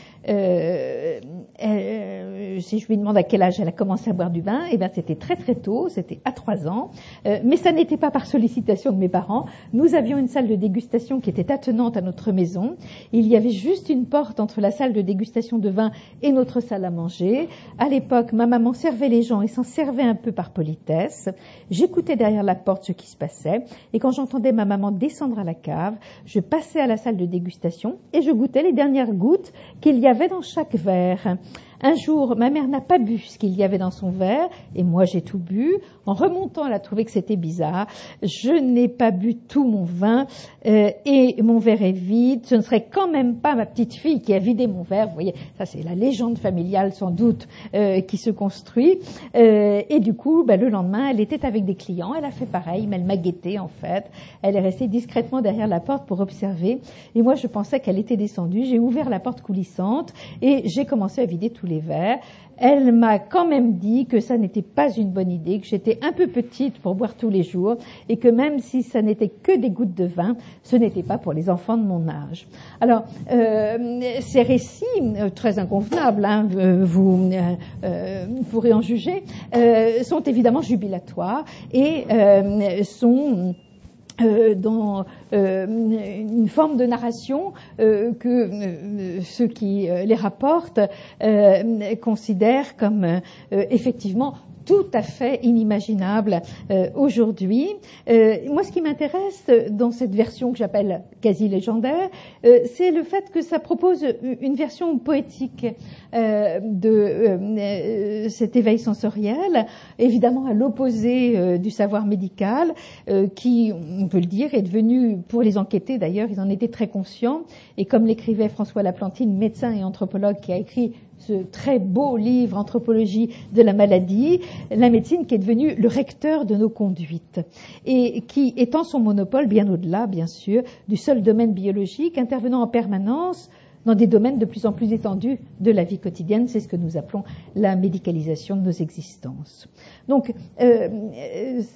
si je lui demande à quel âge elle a commencé à boire du vin, eh bien c'était très très tôt, c'était à 3 ans, mais ça n'était pas par sollicitation de mes parents. Nous avions une salle de dégustation qui était attenante à notre maison. Il y avait juste une porte entre la salle de dégustation de vin et notre salle à manger. À l'époque, ma maman servait les gens et s'en servait un peu par politesse. J'écoutais derrière la porte ce qui se passait et quand j'entendais ma maman descendre à la cave, je passais à la salle de dégustation et je goûtais les dernières gouttes qu'il y avait dans chaque verre. Un jour, ma mère n'a pas bu ce qu'il y avait dans son verre, et moi j'ai tout bu. En remontant, elle a trouvé que c'était bizarre. Je n'ai pas bu tout mon vin, euh, et mon verre est vide. Ce ne serait quand même pas ma petite fille qui a vidé mon verre. Vous voyez, ça c'est la légende familiale sans doute euh, qui se construit. Euh, et du coup, ben, le lendemain, elle était avec des clients. Elle a fait pareil, mais elle m'a guetté en fait. Elle est restée discrètement derrière la porte pour observer. Et moi, je pensais qu'elle était descendue. J'ai ouvert la porte coulissante et j'ai commencé à vider tout les verres. Elle m'a quand même dit que ça n'était pas une bonne idée, que j'étais un peu petite pour boire tous les jours et que même si ça n'était que des gouttes de vin, ce n'était pas pour les enfants de mon âge. Alors, euh, ces récits, euh, très inconvenables, hein, euh, vous pourrez en juger, sont évidemment jubilatoires et sont euh, dans euh, une forme de narration euh, que ceux qui les rapportent considèrent comme effectivement tout à fait inimaginable euh, aujourd'hui. Euh, moi, ce qui m'intéresse dans cette version que j'appelle quasi légendaire, euh, c'est le fait que ça propose une version poétique de cet éveil sensoriel, évidemment à l'opposé du savoir médical, qui, on peut le dire, est devenu, pour les enquêter d'ailleurs, ils en étaient très conscients, et comme l'écrivait François Laplantine, médecin et anthropologue qui a écrit ce très beau livre Anthropologie de la maladie, la médecine qui est devenue le recteur de nos conduites et qui étend son monopole bien au-delà, bien sûr, du seul domaine biologique, intervenant en permanence dans des domaines de plus en plus étendus de la vie quotidienne. C'est ce que nous appelons la médicalisation de nos existences. Donc, euh,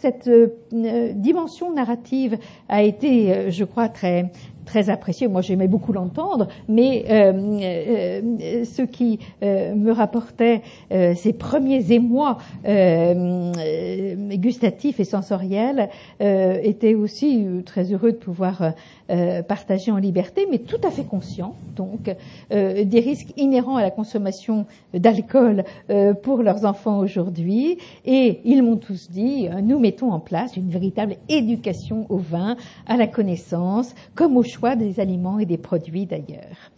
cette euh, dimension narrative a été, euh, je crois, très très apprécié. Moi, j'aimais beaucoup l'entendre, mais euh, euh, ce qui euh, me rapportait ces premiers émois gustatifs et sensoriels était aussi très heureux de pouvoir partager en liberté, mais tout à fait conscient donc des risques inhérents à la consommation d'alcool pour leurs enfants aujourd'hui. Et ils m'ont tous dit, nous mettons en place une véritable éducation au vin, à la connaissance, comme au choix des aliments et des produits d'ailleurs.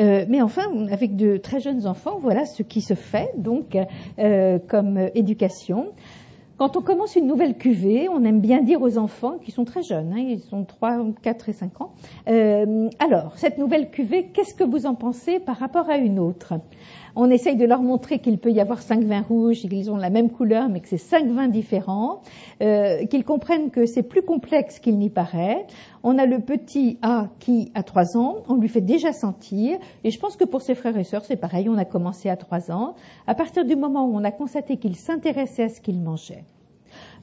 Euh, mais enfin, avec de très jeunes enfants, voilà ce qui se fait donc euh, comme éducation. Quand on commence une nouvelle cuvée, on aime bien dire aux enfants qui sont très jeunes, hein, ils sont 3, 4 et 5 ans, euh, alors, cette nouvelle cuvée, qu'est-ce que vous en pensez par rapport à une autre? On essaye de leur montrer qu'il peut y avoir cinq vins rouges, qu'ils ont la même couleur, mais que c'est cinq vins différents, euh, qu'ils comprennent que c'est plus complexe qu'il n'y paraît. On a le petit A qui a trois ans, on lui fait déjà sentir, et je pense que pour ses frères et sœurs, c'est pareil, on a commencé à trois ans, à partir du moment où on a constaté qu'il s'intéressait à ce qu'il mangeait.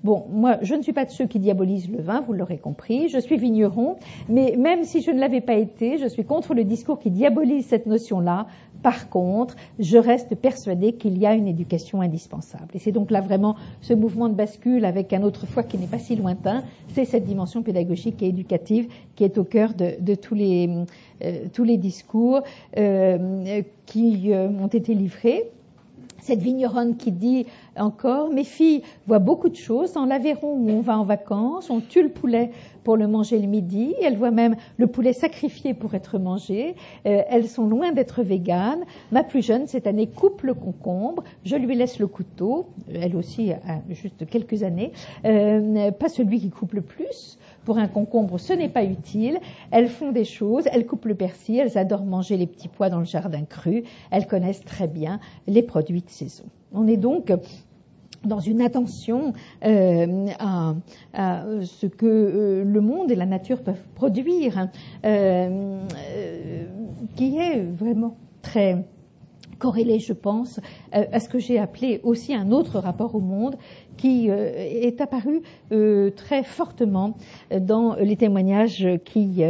Bon, moi, je ne suis pas de ceux qui diabolisent le vin, vous l'aurez compris. Je suis vigneron, mais même si je ne l'avais pas été, je suis contre le discours qui diabolise cette notion-là. Par contre, je reste persuadée qu'il y a une éducation indispensable. Et c'est donc là vraiment ce mouvement de bascule avec un autre foi qui n'est pas si lointain. C'est cette dimension pédagogique et éducative qui est au cœur de, tous, les, euh, tous les discours euh, qui euh, ont été livrés cette vigneronne qui dit encore, mes filles voient beaucoup de choses. Dans l'Aveyron où on va en vacances, on tue le poulet pour le manger le midi. Elles voient même le poulet sacrifié pour être mangé. Euh, elles sont loin d'être véganes. Ma plus jeune, cette année, coupe le concombre. Je lui laisse le couteau. Elle aussi a juste quelques années. Euh, pas celui qui coupe le plus. Pour un concombre, ce n'est pas utile. Elles font des choses, elles coupent le persil, elles adorent manger les petits pois dans le jardin cru, elles connaissent très bien les produits de saison. On est donc dans une attention euh, à, ce que euh, le monde et la nature peuvent produire, hein, euh, qui est vraiment très corrélé, je pense, euh, à ce que j'ai appelé aussi un autre rapport au monde qui euh, est apparu euh, très fortement dans les témoignages qui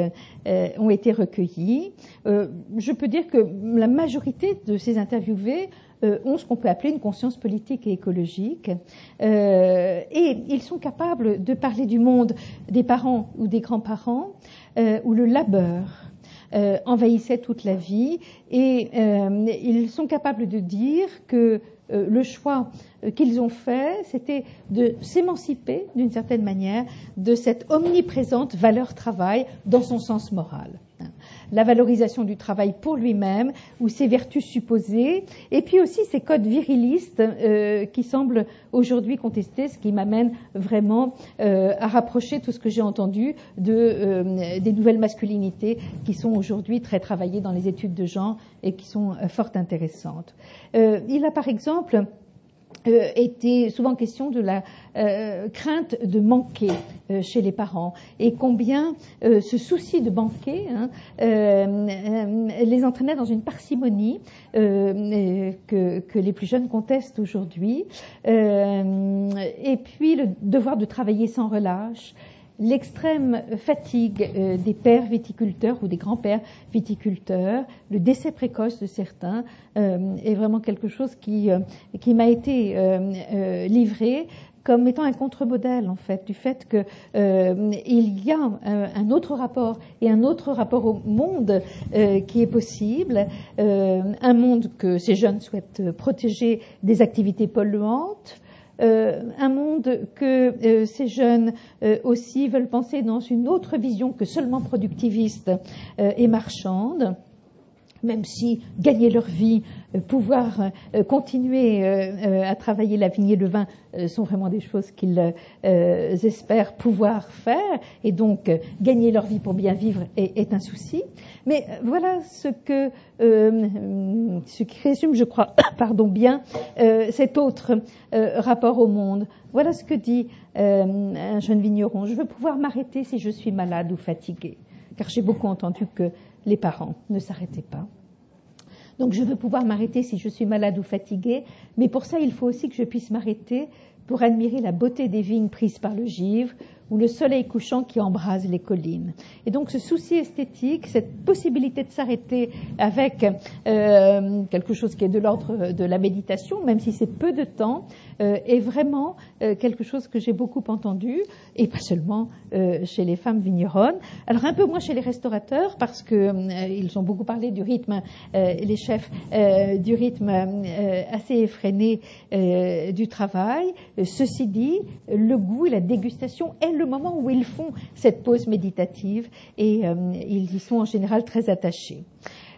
ont été recueillis. Je peux dire que la majorité de ces interviewés ont ce qu'on peut appeler une conscience politique et écologique. et ils sont capables de parler du monde des parents ou des grands-parents où le labeur euh, envahissaient toute la vie. Et euh, ils sont capables de dire que euh, le choix qu'ils ont fait, c'était de s'émanciper d'une certaine manière de cette omniprésente valeur travail dans son sens moral la valorisation du travail pour lui-même ou ses vertus supposées, et puis aussi ces codes virilistes euh, qui semblent aujourd'hui contestés, ce qui m'amène vraiment euh, à rapprocher tout ce que j'ai entendu de, euh, des nouvelles masculinités qui sont aujourd'hui très travaillées dans les études de genre et qui sont fort intéressantes. il a par exemple euh, était souvent question de la euh, crainte de manquer euh, chez les parents. Et combien ce souci de manquer hein, les entraînait dans une parcimonie que, que, les plus jeunes contestent aujourd'hui. Et puis le devoir de travailler sans relâche l'extrême fatigue euh, des pères viticulteurs ou des grands-pères viticulteurs, le décès précoce de certains euh, est vraiment quelque chose qui, euh, qui m'a été livré comme étant un contre-modèle en fait du fait qu'il y a un, autre rapport et un autre rapport au monde qui est possible, un monde que ces jeunes souhaitent protéger des activités polluantes, euh, un monde que euh, ces jeunes euh, aussi veulent penser dans une autre vision que seulement productiviste et marchande même si gagner leur vie, euh, pouvoir euh, continuer euh, à travailler la vigne et le vin sont vraiment des choses qu'ils espèrent pouvoir faire, et donc gagner leur vie pour bien vivre est, un souci. Mais voilà ce que ce qui résume, je crois, [coughs] pardon bien, cet autre rapport au monde. Voilà ce que dit un jeune vigneron. Je veux pouvoir m'arrêter si je suis malade ou fatigué, car j'ai beaucoup entendu que les parents ne s'arrêtaient pas. Donc je veux pouvoir m'arrêter si je suis malade ou fatigué, mais pour ça il faut aussi que je puisse m'arrêter pour admirer la beauté des vignes prises par le givre ou le soleil couchant qui embrase les collines. Et donc ce souci esthétique, cette possibilité de s'arrêter avec euh, quelque chose qui est de l'ordre de la méditation, même si c'est peu de temps, euh, est vraiment euh, quelque chose que j'ai beaucoup entendu, et pas seulement chez les femmes vigneronnes. Alors un peu moins chez les restaurateurs, parce qu'ils ont beaucoup parlé du rythme, les chefs, du rythme assez effréné du travail. Ceci dit, le goût et la dégustation le moment où ils font cette pause méditative et euh, ils y sont en général très attachés.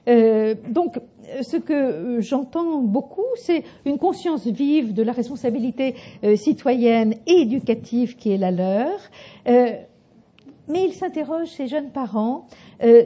Euh, donc, ce que j'entends beaucoup, c'est une conscience vive de la responsabilité euh, citoyenne et éducative qui est la leur. Mais ils s'interrogent, ces jeunes parents,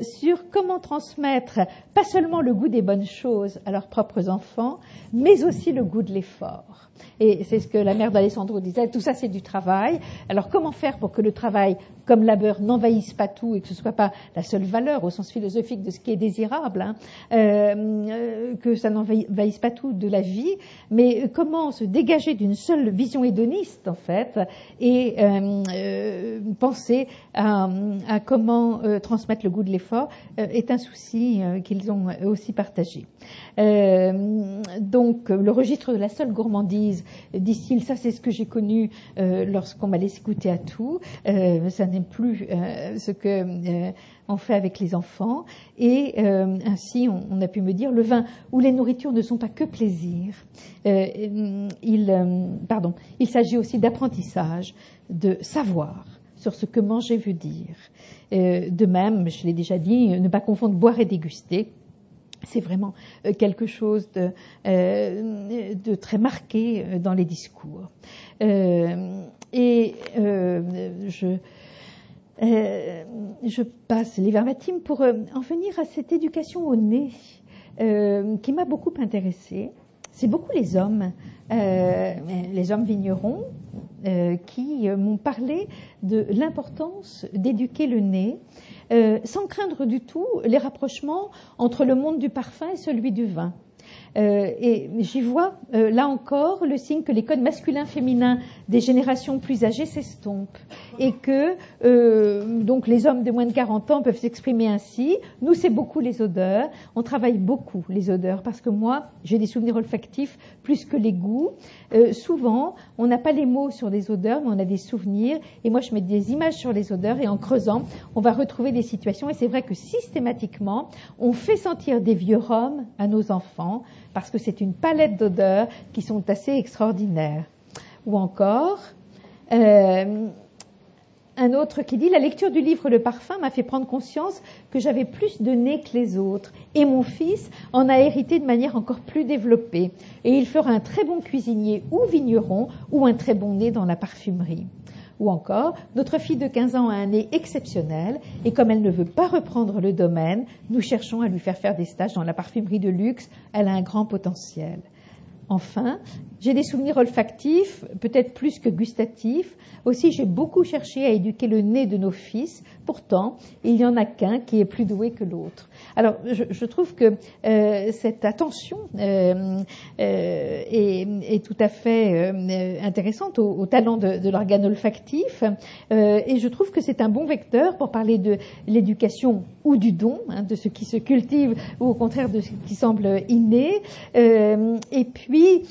sur comment transmettre pas seulement le goût des bonnes choses à leurs propres enfants, mais aussi le goût de l'effort. Et c'est ce que la mère d'Alessandro disait, tout ça c'est du travail. Alors comment faire pour que le travail comme labeur n'envahisse pas tout et que ce ne soit pas la seule valeur au sens philosophique de ce qui est désirable, hein, euh, que ça n'envahisse pas tout de la vie, mais comment se dégager d'une seule vision hédoniste en fait et euh, euh, penser à, à comment transmettre le goût de l'effort est un souci qu'ils ont aussi partagé. donc le registre de la seule gourmandise, disent-ils, ça c'est ce que j'ai connu lorsqu'on m'a laissé goûter à tout. ça n'est plus euh, ce que euh, on fait avec les enfants. Et euh, ainsi, on, a pu me dire, le vin ou les nourritures ne sont pas que plaisir. il s'agit aussi d'apprentissage, de savoir sur ce que manger veut dire. de même, je l'ai déjà dit, ne pas confondre boire et déguster c'est vraiment quelque chose de, de, très marqué dans les discours. et je, euh, passe les verbatims pour euh, en venir à cette éducation au nez euh, qui m'a beaucoup intéressée. C'est beaucoup les hommes, les hommes vignerons, qui m'ont parlé de l'importance d'éduquer le nez, sans craindre du tout les rapprochements entre le monde du parfum et celui du vin. Et j'y vois, là encore, le signe que les codes masculins-féminins des générations plus âgées s'estompent et que donc les hommes de moins de 40 ans peuvent s'exprimer ainsi. Nous, c'est beaucoup les odeurs. On travaille beaucoup les odeurs parce que moi, j'ai des souvenirs olfactifs plus que les goûts. souvent, on n'a pas les mots sur des odeurs, mais on a des souvenirs. Et moi, je mets des images sur les odeurs et en creusant, on va retrouver des situations. Et c'est vrai que systématiquement, on fait sentir des vieux rhums à nos enfants parce que c'est une palette d'odeurs qui sont assez extraordinaires. Ou encore, euh, un autre qui dit La lecture du livre Le parfum m'a fait prendre conscience que j'avais plus de nez que les autres. Et mon fils en a hérité de manière encore plus développée. Et il fera un très bon cuisinier ou vigneron ou un très bon nez dans la parfumerie. Ou encore, notre fille de 15 ans a un nez exceptionnel et comme elle ne veut pas reprendre le domaine, nous cherchons à lui faire faire des stages dans la parfumerie de luxe. Elle a un grand potentiel. Enfin, j'ai des souvenirs olfactifs, peut-être plus que gustatifs. Aussi, j'ai beaucoup cherché à éduquer le nez de nos fils. Pourtant, il n'y en a qu'un qui est plus doué que l'autre. Alors, je, trouve que euh, cette attention euh, euh, est, tout à fait intéressante au, talent de, l'organe olfactif, et je trouve que c'est un bon vecteur pour parler de l'éducation ou du don, hein, de ce qui se cultive, ou au contraire de ce qui semble inné. et puis,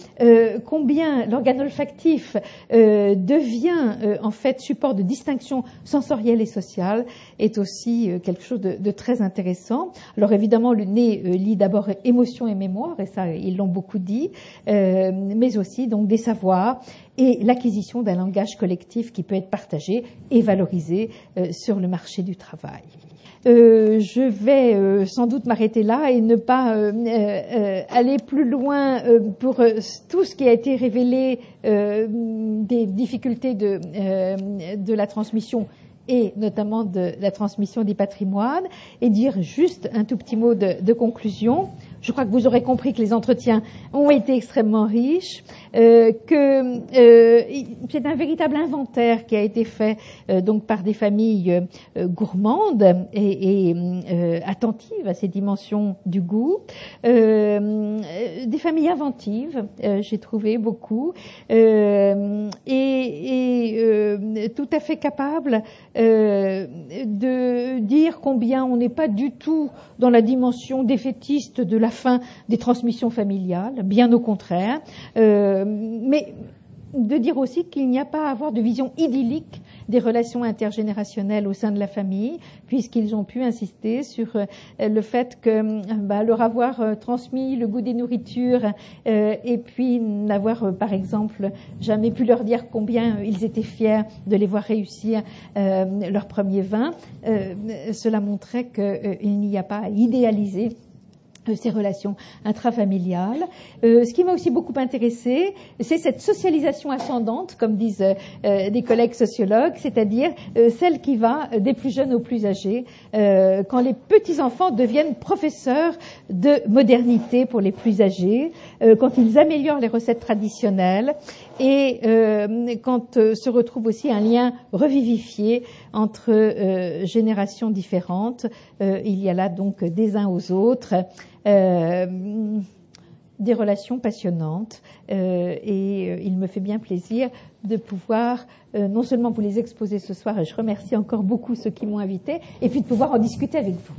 combien l'organe olfactif devient en fait support de distinction sensorielle et sociale est aussi quelque chose de, très intéressant. Alors évidemment, le nez euh, lit d'abord émotion et mémoire, et ça, ils l'ont beaucoup dit, euh, mais aussi donc des savoirs et l'acquisition d'un langage collectif qui peut être partagé et valorisé euh, sur le marché du travail. je vais sans doute m'arrêter là et ne pas aller plus loin pour tout ce qui a été révélé des difficultés de la transmission et notamment de la transmission des patrimoines, et dire juste un tout petit mot de, conclusion. Je crois que vous aurez compris que les entretiens ont été extrêmement riches, euh, que euh, c'est un véritable inventaire qui a été fait euh, donc par des familles euh, gourmandes et, et euh, attentives à ces dimensions du goût, des familles inventives, j'ai trouvé beaucoup, et, et tout à fait capables de dire combien on n'est pas du tout dans la dimension défaitiste de la fin des transmissions familiales, bien au contraire, euh, mais de dire aussi qu'il n'y a pas à avoir de vision idyllique des relations intergénérationnelles au sein de la famille, puisqu'ils ont pu insister sur euh, le fait que bah, leur avoir euh, transmis le goût des nourritures et puis n'avoir, par exemple, jamais pu leur dire combien ils étaient fiers de les voir réussir leur premier vin, cela montrait qu'il n'y a pas à idéaliser ces relations intrafamiliales. Euh, ce qui m'a aussi beaucoup intéressé, c'est cette socialisation ascendante, comme disent euh, des collègues sociologues, c'est-à-dire euh, celle qui va des plus jeunes aux plus âgés, quand les petits-enfants deviennent professeurs de modernité pour les plus âgés, quand ils améliorent les recettes traditionnelles et quand se retrouve aussi un lien revivifié entre générations différentes. il y a là donc des uns aux autres. Euh, des relations passionnantes euh, et euh, il me fait bien plaisir de pouvoir non seulement vous les exposer ce soir et je remercie encore beaucoup ceux qui m'ont invité et puis de pouvoir en discuter avec vous.